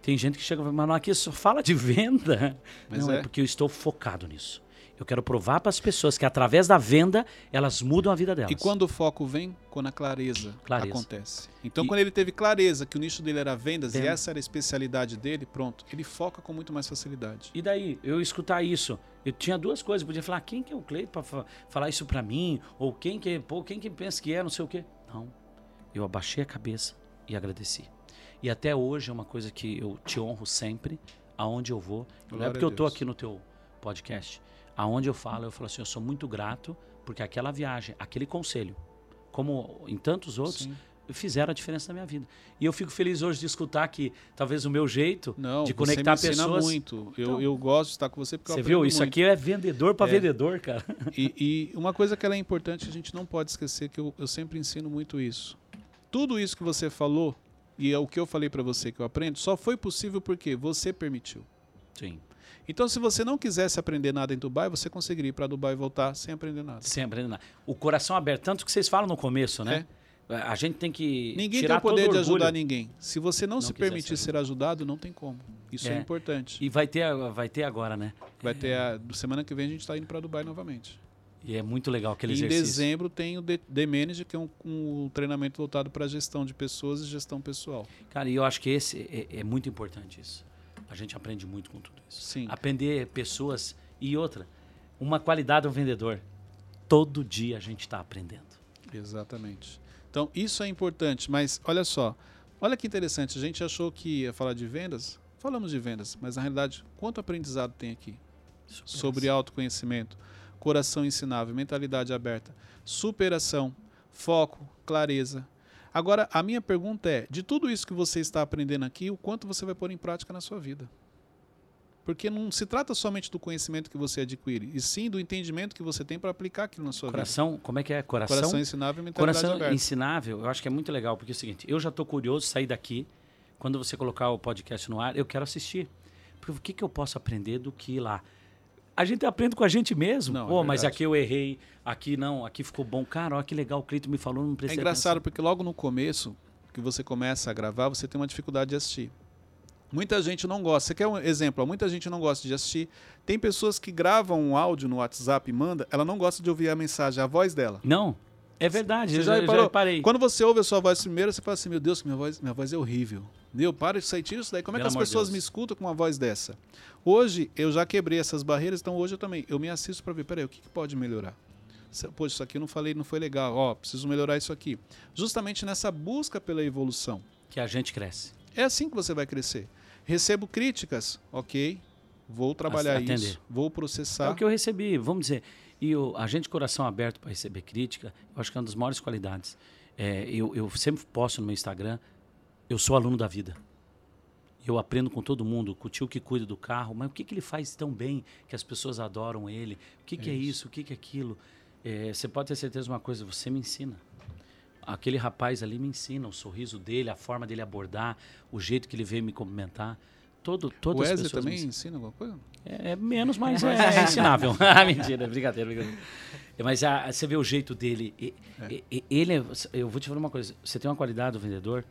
tem gente que chega e fala, mas aqui só fala de venda. Mas não, é. é. porque eu estou focado nisso. Eu quero provar para as pessoas que através da venda elas mudam a vida delas. E quando o foco vem? Quando a clareza, Clareza. acontece. Então, E- quando ele teve clareza que o nicho dele era vendas e essa era a especialidade dele, pronto, ele foca com muito mais facilidade. E daí, eu escutar isso, eu tinha duas coisas, eu podia falar, quem que é o Cleiton para falar isso pra mim? Ou quem que, pô, quem que pensa que é, não sei o quê. Não. Eu abaixei a cabeça e agradeci. E até hoje é uma coisa que eu te honro sempre, aonde eu vou. não é porque eu Deus. aqui no teu podcast. Aonde eu falo, eu falo assim, eu sou muito grato porque aquela viagem, aquele conselho, como em tantos outros, Sim. fizeram a diferença na minha vida. E eu fico feliz hoje de escutar que talvez o meu jeito Não, de você conectar me ensina pessoas. muito. Eu, Então, eu gosto de estar com você porque Você eu viu? Isso muito. aqui é vendedor para É. vendedor, cara. E, e uma coisa que é importante, a gente não pode esquecer que eu, eu sempre ensino muito isso. Tudo isso que você falou e é o que eu falei para você que eu aprendo, só foi possível porque você permitiu. Sim. Então, se você não quisesse aprender nada em Dubai, você conseguiria ir para Dubai e voltar sem aprender nada. Sem aprender nada. O coração aberto, tanto que vocês falam no começo, né? A gente tem que É. Ninguém tem tirar o poder de ajudar ninguém. Se você não, Não se permitir ser ajudado, não tem como. Isso é, É. importante. E vai ter, vai ter agora, né? Vai ter a semana que vem a gente está indo para Dubai novamente. E é muito legal aquele em exercício. dezembro tem o The The Manager, que é um, um treinamento voltado para gestão de pessoas e gestão pessoal. Cara, e eu acho que esse é, é muito importante isso. A gente aprende muito com tudo isso. Sim. Aprender pessoas e outra, uma qualidade do vendedor. Todo dia a gente está aprendendo. Exatamente. Então, isso é importante, mas olha só. Olha que interessante, a gente achou que ia falar de vendas, falamos de vendas, mas na realidade, quanto aprendizado tem aqui? Sobre autoconhecimento, coração ensinável, mentalidade aberta, superação, foco, clareza. Agora, a minha pergunta é: de tudo isso que você está aprendendo aqui, o quanto você vai pôr em prática na sua vida? Porque não se trata somente do conhecimento que você adquire, e sim do entendimento que você tem para aplicar aquilo na sua Coração, como é que é? vida. Coração, Coração ensinável e mentalidade coração aberta. ensinável, eu acho que é muito legal, porque é o seguinte, eu já estou curioso de sair daqui, quando você colocar o podcast no ar, eu quero assistir. Porque o que, que eu posso aprender do que ir lá? A gente aprende com a gente mesmo. Não, é Pô, mas verdade. aqui eu errei, aqui não, aqui ficou bom. Cara, olha que legal, o Cleito me falou, não É prestei engraçado porque logo no começo que você começa a gravar, você tem uma dificuldade de assistir. Muita gente não gosta. Você quer um exemplo? Muita gente não gosta de assistir. Tem pessoas que gravam um áudio no WhatsApp e manda, ela não gosta de ouvir a mensagem, a voz dela. Não, é verdade, Você já já, já reparei. Quando você ouve a sua voz primeiro, você fala assim: Meu Deus, minha voz, minha voz é horrível. Meu, para de sair, tira isso daí. Como é Pelo que as pessoas Deus. me escutam com uma voz dessa? Hoje eu já quebrei essas barreiras, então hoje eu também. Eu me assisto para ver, peraí, o que, que pode melhorar? Poxa, isso aqui eu não falei, não foi legal. Ó, preciso melhorar isso aqui. Justamente nessa busca pela evolução. Que a gente cresce. É assim que você vai crescer. Recebo críticas, ok. Vou trabalhar Atender. isso, vou É processar. o que eu recebi, vamos dizer. E o, a gente, coração aberto para receber crítica, eu acho que é uma das maiores qualidades. É, eu, eu sempre posto no meu Instagram, eu sou aluno da vida. Eu aprendo com todo mundo, com o tio que cuida do carro, mas o que, que ele faz tão bem que as pessoas adoram ele? O que, que é Isso. isso? O que, que é aquilo? É, você pode ter certeza de uma coisa, você me ensina. Aquele rapaz ali me ensina, o sorriso dele, a forma dele abordar, o jeito que ele veio me cumprimentar. Todo, o todas as Wesley pessoas me também ensinam. ensina alguma coisa? É, é menos, mas é, é ensinável. ah, mentira, brincadeira, brincadeira. É, Mas ah, você vê o jeito dele. e- e- e- ele é, eu vou te falar uma coisa. Você tem uma qualidade do vendedor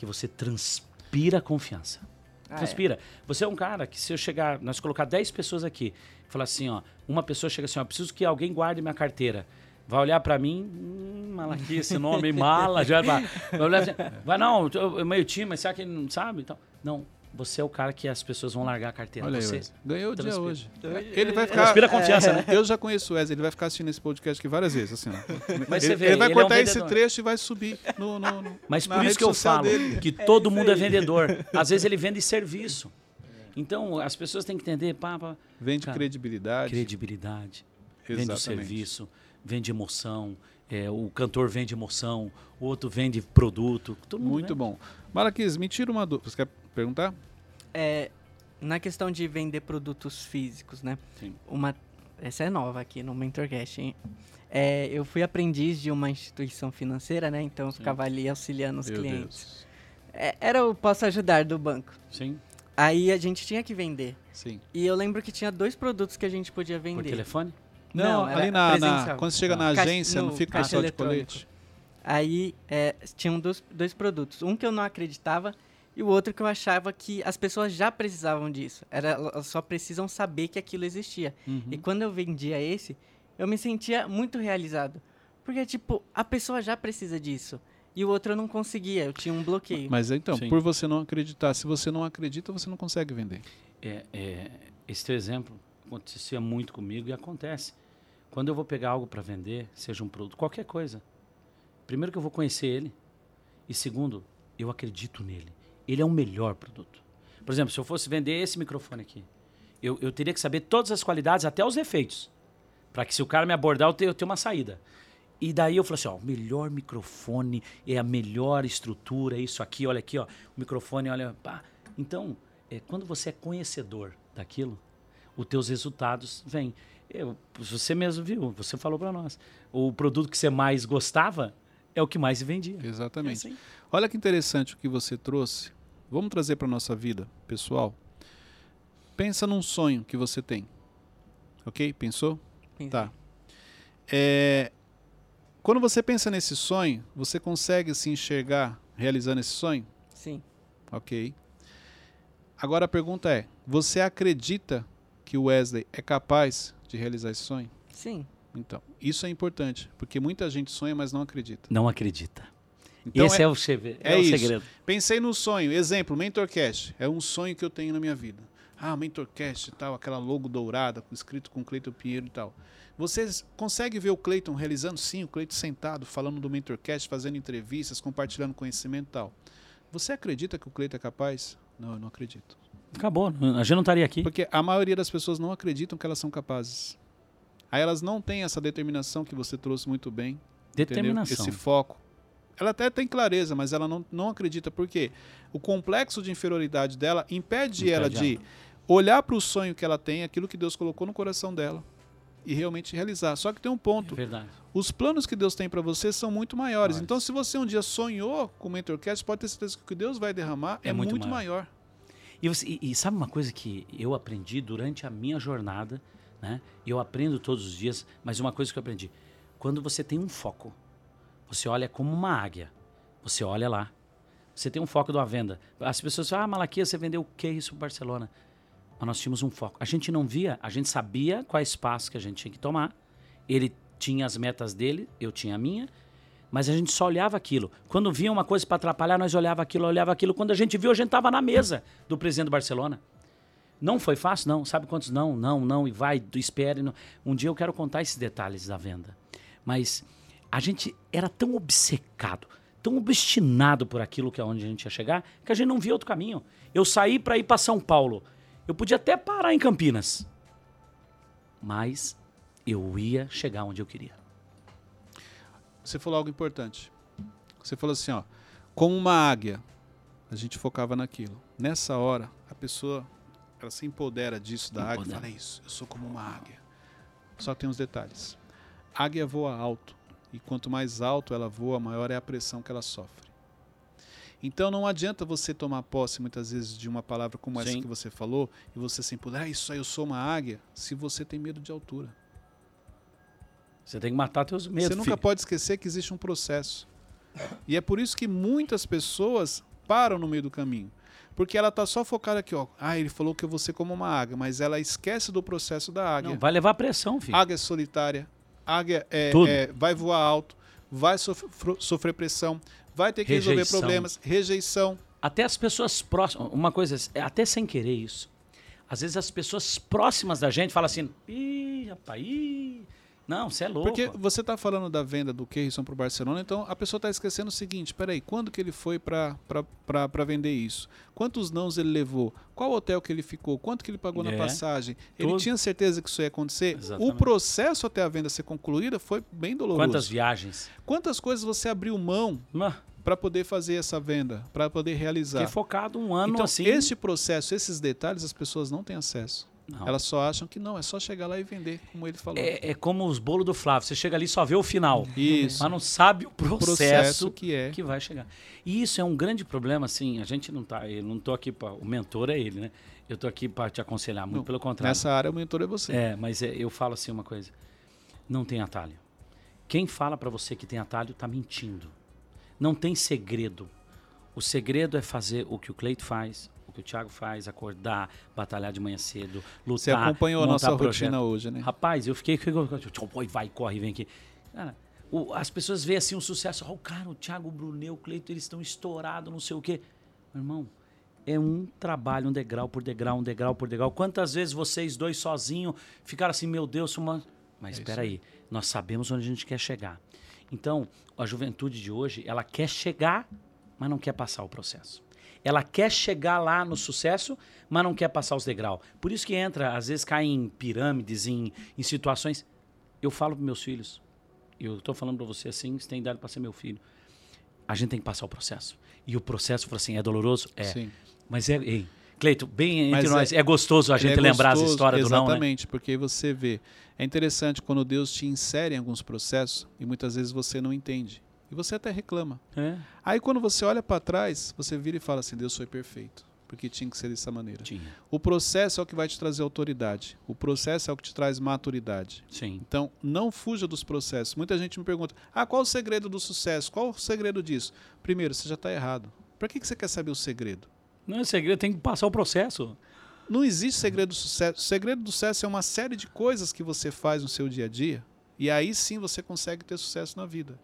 que você transpira confiança. Ah, é. Transpira. Você é um cara que se eu chegar, nós colocar 10 pessoas aqui, falar assim, ó, uma pessoa chega assim, ó, preciso que alguém guarde minha carteira. Vai olhar pra mim, hum, malaquia, esse nome, mala, já vai. Vai olhar assim, vai não, eu, eu meio time, mas será que ele não sabe? Então, não, você é o cara que as pessoas vão largar a carteira. Olha aí, você. Ganhou o dia hoje. Ele vai ficar. transpira confiança, né? Eu já conheço o Wesley, ele vai ficar assistindo esse podcast aqui várias vezes. Assim. Mas ele, você vê, ele vai ele é um cortar esse trecho e vai subir no. no- no- Mas na por isso que eu falo dele. que todo mundo é vendedor. Às vezes ele vende serviço. Então as pessoas têm que entender, pá, pá, Vende Cara, credibilidade. credibilidade, vende o Exatamente. serviço, vende emoção. é, o cantor vende emoção, o outro vende produto. Todo mundo Muito vende. bom. Malaquis, me tira uma dúvida. Você quer perguntar? É, na questão de vender produtos físicos, né? Sim. Uma, essa é nova aqui no MentorCast, hein? É, eu fui aprendiz de uma instituição financeira, né? Então eu ficava ali auxiliando os Meu clientes. É, era o posso ajudar do banco. Sim, Aí a gente tinha que vender. Sim. E eu lembro que tinha dois produtos que a gente podia por vender. telefone. Não, Não, ali na, na-. Quando você chega na Caixa- agência, não no fica caixa só de colete. Aí é, tinham dois, dois produtos. Um que eu não acreditava e o outro que eu achava que as pessoas já precisavam disso. Era, elas só precisam saber que aquilo existia. Uhum. E quando eu vendia esse, eu me sentia muito realizado. Porque, tipo, a pessoa já precisa disso. E o outro eu não conseguia, eu tinha um bloqueio. Mas então, Sim. por você não acreditar, se você não acredita, você não consegue vender. É, é, esse teu exemplo acontecia muito comigo e acontece. Quando eu vou pegar algo para vender, seja um produto, qualquer coisa, primeiro que eu vou conhecer ele e segundo, eu acredito nele. Ele é o melhor produto. Por exemplo, se eu fosse vender esse microfone aqui, eu, eu teria que saber todas as qualidades, até os defeitos, para que se o cara me abordar, eu tenha, eu tenha uma saída. E daí eu falei assim, ó, o melhor microfone é a melhor estrutura, é isso aqui, olha aqui, ó, o microfone, olha, pá. Então, é, quando você é conhecedor daquilo, os teus resultados vêm. Eu, você mesmo viu, você falou para nós. O produto que você mais gostava é o que mais se vendia. Exatamente. É assim. Olha que interessante o que você trouxe. Vamos trazer para nossa vida pessoal. Pensa num sonho que você tem. Ok? Pensou? Pensei. Tá. É, quando você pensa nesse sonho, você consegue se enxergar realizando esse sonho? Sim. Ok. Agora a pergunta é: você acredita que o Wesley é capaz de realizar esse sonho? Sim. Então, isso é importante, porque muita gente sonha, mas não acredita. Não acredita. Então, Esse é- é, o, é é o segredo. Pensei no sonho, exemplo, Mentorcast. É um sonho que eu tenho na minha vida. Ah, Mentorcast e tal, aquela logo dourada, com- escrito com Cleiton Pinheiro e tal. Vocês conseguem ver o Cleiton realizando? Sim, o Cleiton sentado, falando do Mentorcast, fazendo entrevistas, compartilhando conhecimento e tal. Você acredita que o Cleiton é capaz? Não, eu não acredito. Acabou. A gente não estaria aqui. Porque a maioria das pessoas não acreditam que elas são capazes. Aí elas não têm essa determinação que você trouxe muito bem. entendeu? Determinação. Esse foco. Ela até tem clareza, mas ela não, não acredita. Por quê? O complexo de inferioridade dela impede, Impede ela de olhar para o sonho que ela tem, aquilo que Deus colocou no coração dela e realmente realizar. Só que tem um É ponto. verdade. Os planos que Deus tem para você são muito maiores. Maiores. Então, se você um dia sonhou com o Mentorcast, pode ter certeza que o que Deus vai derramar é, É muito muito, maior. maior. E, você- e sabe uma coisa que eu aprendi durante a minha jornada, né? Eu aprendo todos os dias, mas uma coisa que eu aprendi. Quando você tem um foco, você olha como uma águia. Você olha lá. Você tem um foco uma venda. As pessoas falam, ah, Malaquias, você vendeu o que isso para Barcelona? Mas nós tínhamos um foco. A gente não via, a gente sabia quais passos que a gente tinha que tomar. Ele tinha as metas dele, eu tinha a minha. Mas a gente só olhava aquilo. Quando via uma coisa para atrapalhar, nós olhava aquilo, olhava aquilo. Quando a gente viu, a gente estava na mesa do presidente do Barcelona. Não foi fácil? Não. Sabe quantos não, não, não, e vai, espere. Não. Um dia eu quero contar esses detalhes da venda. Mas a gente era tão obcecado, tão obstinado por aquilo que é onde a gente ia chegar, que a gente não via outro caminho. Eu saí para ir para São Paulo. Eu podia até parar em Campinas. Mas eu ia chegar onde eu queria. Você falou algo importante. Você falou assim, ó, como uma águia, a gente focava naquilo. Nessa hora, a pessoa ela se empodera disso da águia Empodera. fala "É isso, eu sou como uma águia. Só tem uns detalhes. Águia voa alto e quanto mais alto ela voa, maior é a pressão que ela sofre. Então não adianta você tomar posse muitas vezes de uma palavra como essa Sim. que você falou e você se empoderar, ah, isso aí eu sou uma águia, se você tem medo de altura. Você tem que matar teus medos. Você nunca filho. pode esquecer que existe um processo. E é por isso que muitas pessoas param no meio do caminho. Porque ela tá só focada aqui, ó. Ah, ele falou que eu vou ser como uma águia, mas ela esquece do processo da águia. Não, vai levar pressão, filho. Águia solitária, águia é, é, vai voar alto, vai sof- fro- sofrer pressão, vai ter que resolver Rejeição. problemas, rejeição. Até as pessoas próximas. Uma coisa, é até sem querer isso. Às vezes as pessoas próximas da gente falam assim: ih, rapaz, ih. Não, você é louco. Porque você está falando da venda do Keirson para o Barcelona, então a pessoa está esquecendo o seguinte: peraí, quando que ele foi para vender isso? Quantos nãos ele levou? Qual hotel que ele ficou? Quanto que ele pagou na É, passagem? Ele tudo. tinha certeza que isso ia acontecer? Exatamente. O processo até a venda ser concluída foi bem doloroso. Quantas viagens? Quantas coisas você abriu mão para poder fazer essa venda, para poder realizar? fiquei focado um ano Então, assim. este processo, esses detalhes, as pessoas não têm acesso. Não. Elas só acham que não, é só chegar lá e vender, como ele falou. É, é como os bolos do Flávio. Você chega ali e só vê o final. Isso. Mas não sabe o processo processo, que é. que vai chegar. E isso é um grande problema, assim. A gente não tá. Eu não tô aqui para. O mentor é ele, né? Eu tô aqui para te aconselhar, muito Não, pelo contrário. Nessa área, o mentor é você. É, mas é, eu falo assim uma coisa. Não tem atalho. Quem fala para você que tem atalho tá mentindo. Não tem segredo. O segredo é fazer o que o Cleito faz, o que o Thiago faz, acordar, batalhar de manhã cedo, lutar. Você acompanhou a nossa projeto. rotina hoje, né? Rapaz, eu fiquei. Oi, vai, corre, vem aqui. Cara, o- as pessoas veem assim um sucesso. Ó, o cara, o Thiago, o Brunel, o Cleito, eles estão estourados, não sei o quê. Meu irmão, é um trabalho, um degrau por degrau, um degrau por degrau. Quantas vezes vocês dois sozinhos ficaram assim, meu Deus, uma. Mas É espera aí, nós sabemos onde a gente quer chegar. Então, a juventude de hoje, ela quer chegar, mas não quer passar o processo. Ela quer chegar lá no sucesso, mas não quer passar os degraus. Por isso que entra, às vezes cai em pirâmides, em, em situações. Eu falo para meus filhos, eu estou falando para você assim, você tem idade para ser meu filho. A gente tem que passar o processo. E o processo, fala assim, é doloroso? É. Sim. Mas é. Ei, Cleito, bem entre Mas nós, é- é, gostoso a gente é lembrar gostoso, as histórias do não, né? Exatamente, porque você vê. É interessante quando Deus te insere em alguns processos e muitas vezes você não entende. E você até reclama. É, Aí quando você olha para trás, você vira e fala assim: Deus foi perfeito. Porque tinha que ser dessa maneira. tinha. O processo é o que vai te trazer autoridade. O processo é o que te traz maturidade. Sim. Então, não fuja dos processos. Muita gente me pergunta: ah, qual o segredo do sucesso? Qual o segredo disso? Primeiro, você já está errado. Para que que você quer saber o segredo? Não é segredo, tem que passar o processo. Não existe segredo do sucesso. O segredo do sucesso é uma série de coisas que você faz no seu dia a dia e aí sim você consegue ter sucesso na vida.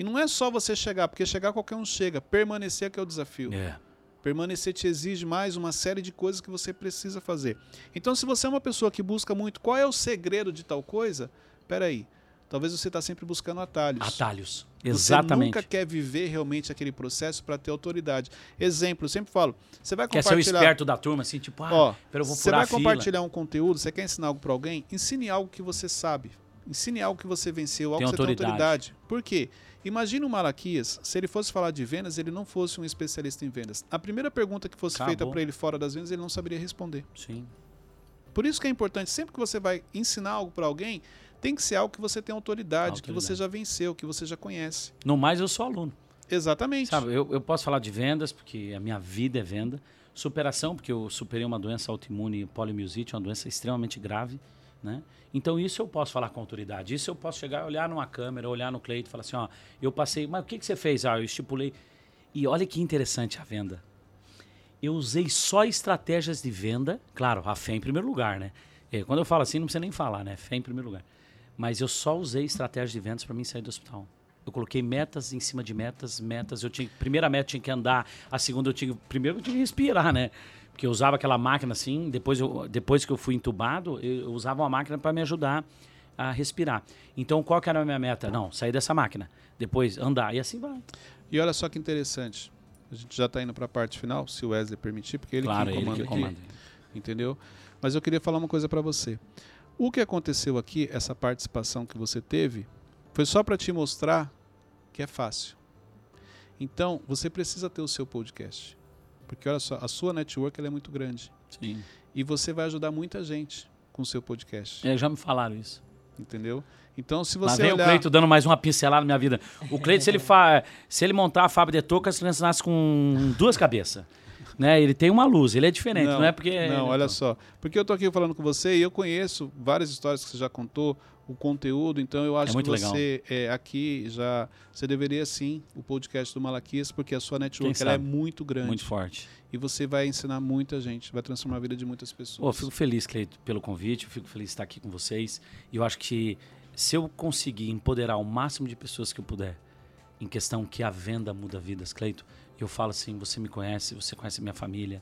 E não é só você chegar, porque chegar qualquer um chega. Permanecer é que é o desafio. É. Permanecer te exige mais uma série de coisas que você precisa fazer. Então, se você é uma pessoa que busca muito qual é o segredo de tal coisa, peraí. Talvez você está sempre buscando atalhos. Atalhos. Você Exatamente. nunca quer viver realmente aquele processo para ter autoridade. Exemplo, eu sempre falo, você vai Quer ser o compartilhar. esperto da turma, assim, tipo, ah, Ó, eu vou você vai compartilhar um conteúdo, você quer ensinar algo para alguém, ensine algo que você sabe. Ensine algo que você venceu, algo Tem que você tem autoridade. autoridade. Por quê? Imagina o Malaquias, se ele fosse falar de vendas, ele não fosse um especialista em vendas. A primeira pergunta que fosse feita Acabou. para ele fora das vendas, ele não saberia responder. Sim. Por isso que é importante, sempre que você vai ensinar algo para alguém, tem que ser algo que você tem autoridade, que Autoridade. você já venceu, que você já conhece. No mais, eu sou aluno. Exatamente. Sabe, eu, eu posso falar de vendas, porque a minha vida é venda. Superação, porque eu superei uma doença autoimune poliomielite, uma doença extremamente grave. Né? Então, isso eu posso falar com autoridade. Isso eu posso chegar, olhar numa câmera, olhar no Cleito e falar assim: ó, eu passei, mas o que, que você fez? Ah, eu estipulei. E olha que interessante a venda. Eu usei só estratégias de venda, claro, a fé em primeiro lugar, né? É, quando eu falo assim, não precisa nem falar, né? Fé em primeiro lugar. Mas eu só usei estratégias de vendas para mim sair do hospital. Eu coloquei metas em cima de metas, metas. Eu tinha, primeira meta eu tinha que andar, a segunda eu tinha, primeiro eu tinha que respirar, né? Porque eu usava aquela máquina assim, depois, eu, depois que eu fui entubado, eu, usava uma máquina para me ajudar a respirar. Então, qual que era a minha meta? Não, sair dessa máquina, depois andar e assim vai. E olha só que interessante. A gente já está indo para a parte final, se o Wesley permitir, porque ele claro, que ele comanda que aqui. comanda. entendeu? Mas eu queria falar uma coisa para você. O que aconteceu aqui, essa participação que você teve, foi só para te mostrar que é fácil. Então, você precisa ter o seu podcast. Porque olha só, a sua network ela é muito grande. Sim. E você vai ajudar muita gente com o seu podcast. É, já me falaram isso. Entendeu? Então, se Lá você vem olhar... o Cleito dando mais uma pincelada na minha vida. O Cleito, se ele, fa... se ele montar a fábrica de touca, as crianças nascem com duas cabeças. Né? Ele tem uma luz, ele é diferente, não, é porque. Não, olha só. Porque eu tô aqui falando com você e eu conheço várias histórias que você já contou, o conteúdo, então eu acho muito que você é, aqui já. Você deveria sim o podcast do Malaquias, porque a sua network ela é muito grande. Muito forte. E você vai ensinar muita gente, vai transformar a vida de muitas pessoas. Pô, eu fico feliz, Cleito, pelo convite, eu fico feliz de estar aqui com vocês. E eu acho que se eu conseguir empoderar o máximo de pessoas que eu puder, em questão que a venda muda vidas, Cleito, eu falo assim: você me conhece, você conhece minha família.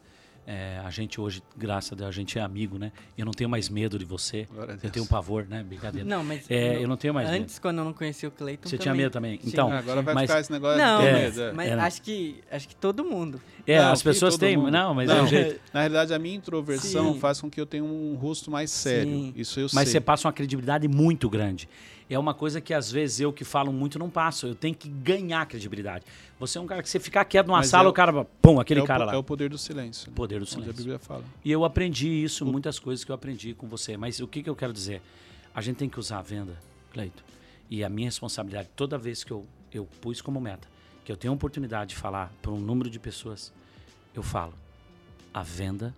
É, a gente hoje, graças a Deus, a gente é amigo, né? Eu não tenho mais medo de você. Eu Deus. tenho um pavor, né? Brincadeira. Não, mas É, eu não tenho mais medo. antes, quando eu não conhecia o Cleiton, Você também. tinha medo também? Sim. Então, Ah, agora vai mas- ficar esse negócio Não, de É, mas, medo. é. mas é. acho que acho que todo mundo. É, Não, as pessoas têm. mundo. Não, mas Não, é o jeito. Na realidade, a minha introversão Sim. faz com que eu tenha um rosto mais sério. Sim. Isso eu Mas sei. você passa uma credibilidade muito grande. É uma coisa que às vezes eu que falo muito não passo. Eu tenho que ganhar credibilidade. Você é um cara que você ficar quieto numa Mas sala, é o- o cara, pum, aquele é, o, cara po- lá. é o poder do silêncio. né? Poder do Onde a silêncio. Bíblia fala. E eu aprendi isso, muitas coisas que eu aprendi com você. Mas o que, que eu quero dizer? A gente tem que usar a venda, Cleito. E a minha responsabilidade, toda vez que eu, eu pus como meta, que eu tenho a oportunidade de falar para um número de pessoas, eu falo. A venda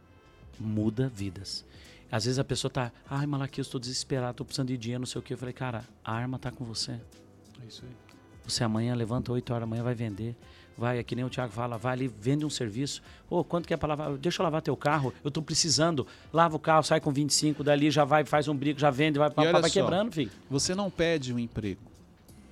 muda vidas. Às vezes a pessoa tá, ai, Malaquias, estou desesperado, estou precisando de dinheiro, não sei o quê. Eu falei, cara, a arma tá com você. É isso aí. Você amanhã levanta 8 horas da manhã, vai vender. Vai, é que nem o Thiago fala, vai ali, vende um serviço. Ô, quanto que é para lavar? Deixa eu lavar teu carro, eu tô precisando. Lava o carro, sai com 25, dali já vai, faz um brico, já vende, vai, olha vai só, quebrando, filho. Você não pede um emprego,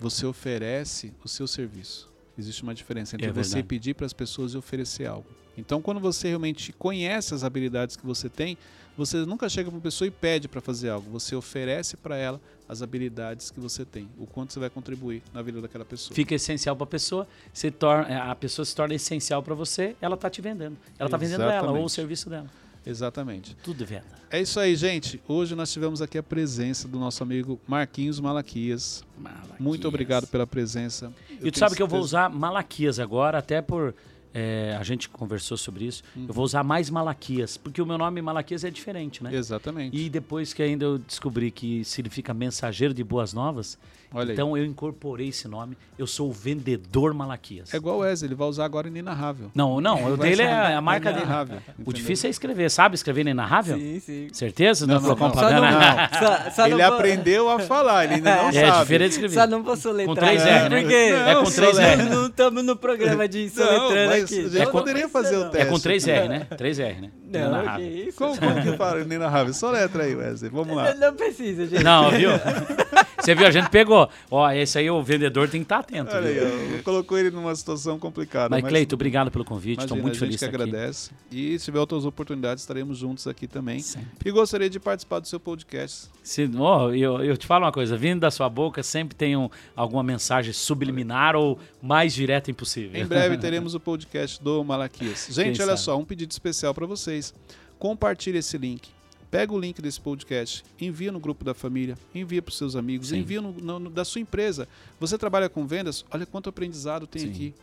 você oferece o seu serviço. Existe uma diferença entre É você pedir para as pessoas e oferecer algo. Então, quando você realmente conhece as habilidades que você tem, você nunca chega para uma pessoa e pede para fazer algo. Você oferece para ela as habilidades que você tem, o quanto você vai contribuir na vida daquela pessoa. Fica essencial para a pessoa, se torna, a pessoa se torna essencial para você, ela tá te vendendo. Ela tá vendendo ela ou o serviço dela. Exatamente. Tudo venda. É isso aí, gente. Hoje nós tivemos aqui a presença do nosso amigo Marquinhos Malaquias. Malaquias. Muito obrigado pela presença. E tu sabe que eu vou usar Malaquias agora, até por. é, a gente conversou sobre isso. Uhum. Eu vou usar mais Malaquias, porque o meu nome Malaquias é diferente, né? Exatamente. E depois que ainda eu descobri que significa mensageiro de boas novas, Olha aí. então eu incorporei esse nome. Eu sou o vendedor Malaquias. É igual o Wesley, ele vai usar agora inenarrável. Não, não, o dele é a marca dele. inenarrável, O difícil é escrever, sabe escrever inenarrável? Sim, sim. Certeza? Não, Não, não, não. né? não, só, só Ele aprendeu a falar, ele ainda não É sabe. diferente de escrever. Só não vou soletrar. Com três R, né? Porque É com Não, três R. né? não estamos no programa de soletrando mas aqui. a gente É com- poderia fazer o teste. É com três R, né? Três R, né? Não, que isso. Como, como que fala inenarrável? Só letra aí, Wesley. Vamos lá. Não precisa, gente. Não, viu? Você viu, a gente pegou. Ó, esse aí o vendedor tem que estar atento. Olha aí, ó, colocou ele numa situação complicada. Mas, Cleito, obrigado pelo convite. Estou muito a feliz gente de que estar aqui. agradece. E se tiver outras oportunidades, estaremos juntos aqui também. Sempre. E gostaria de participar do seu podcast. Se, ó, eu, eu te falo uma coisa, vindo da sua boca sempre tem um- alguma mensagem subliminar ou mais direta impossível. Em breve teremos o podcast do Malaquias. Gente, Quem olha sabe? só, um pedido especial para vocês. Compartilhe esse link. Pega o link desse podcast, envia no grupo da família, envia para os seus amigos, Sim. envia no, no- no- da sua empresa. Você trabalha com vendas? Olha quanto aprendizado tem Sim. aqui.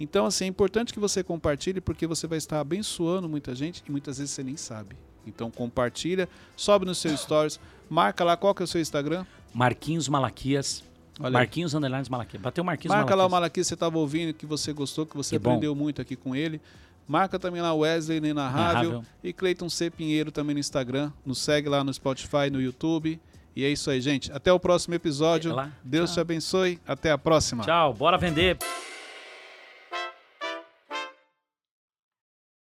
Então, assim, é importante que você compartilhe porque você vai estar abençoando muita gente e muitas vezes você nem sabe. Então, compartilha, sobe no seu stories, marca lá qual que é o seu Instagram. Marquinhos Malaquias. Olha. Marquinhos Underlines Malaquias. Bateu Marquinhos Marca lá o Malaquias. Malaquias você estava ouvindo, que você gostou, que você Que aprendeu muito aqui com ele. Marca também lá Wesley Inenarrável Narrável. e Cleiton C. Pinheiro também no Instagram. Nos segue lá no Spotify, no YouTube. E é isso aí, gente. Até o próximo episódio. Deus te abençoe. Até a próxima. Tchau, bora vender.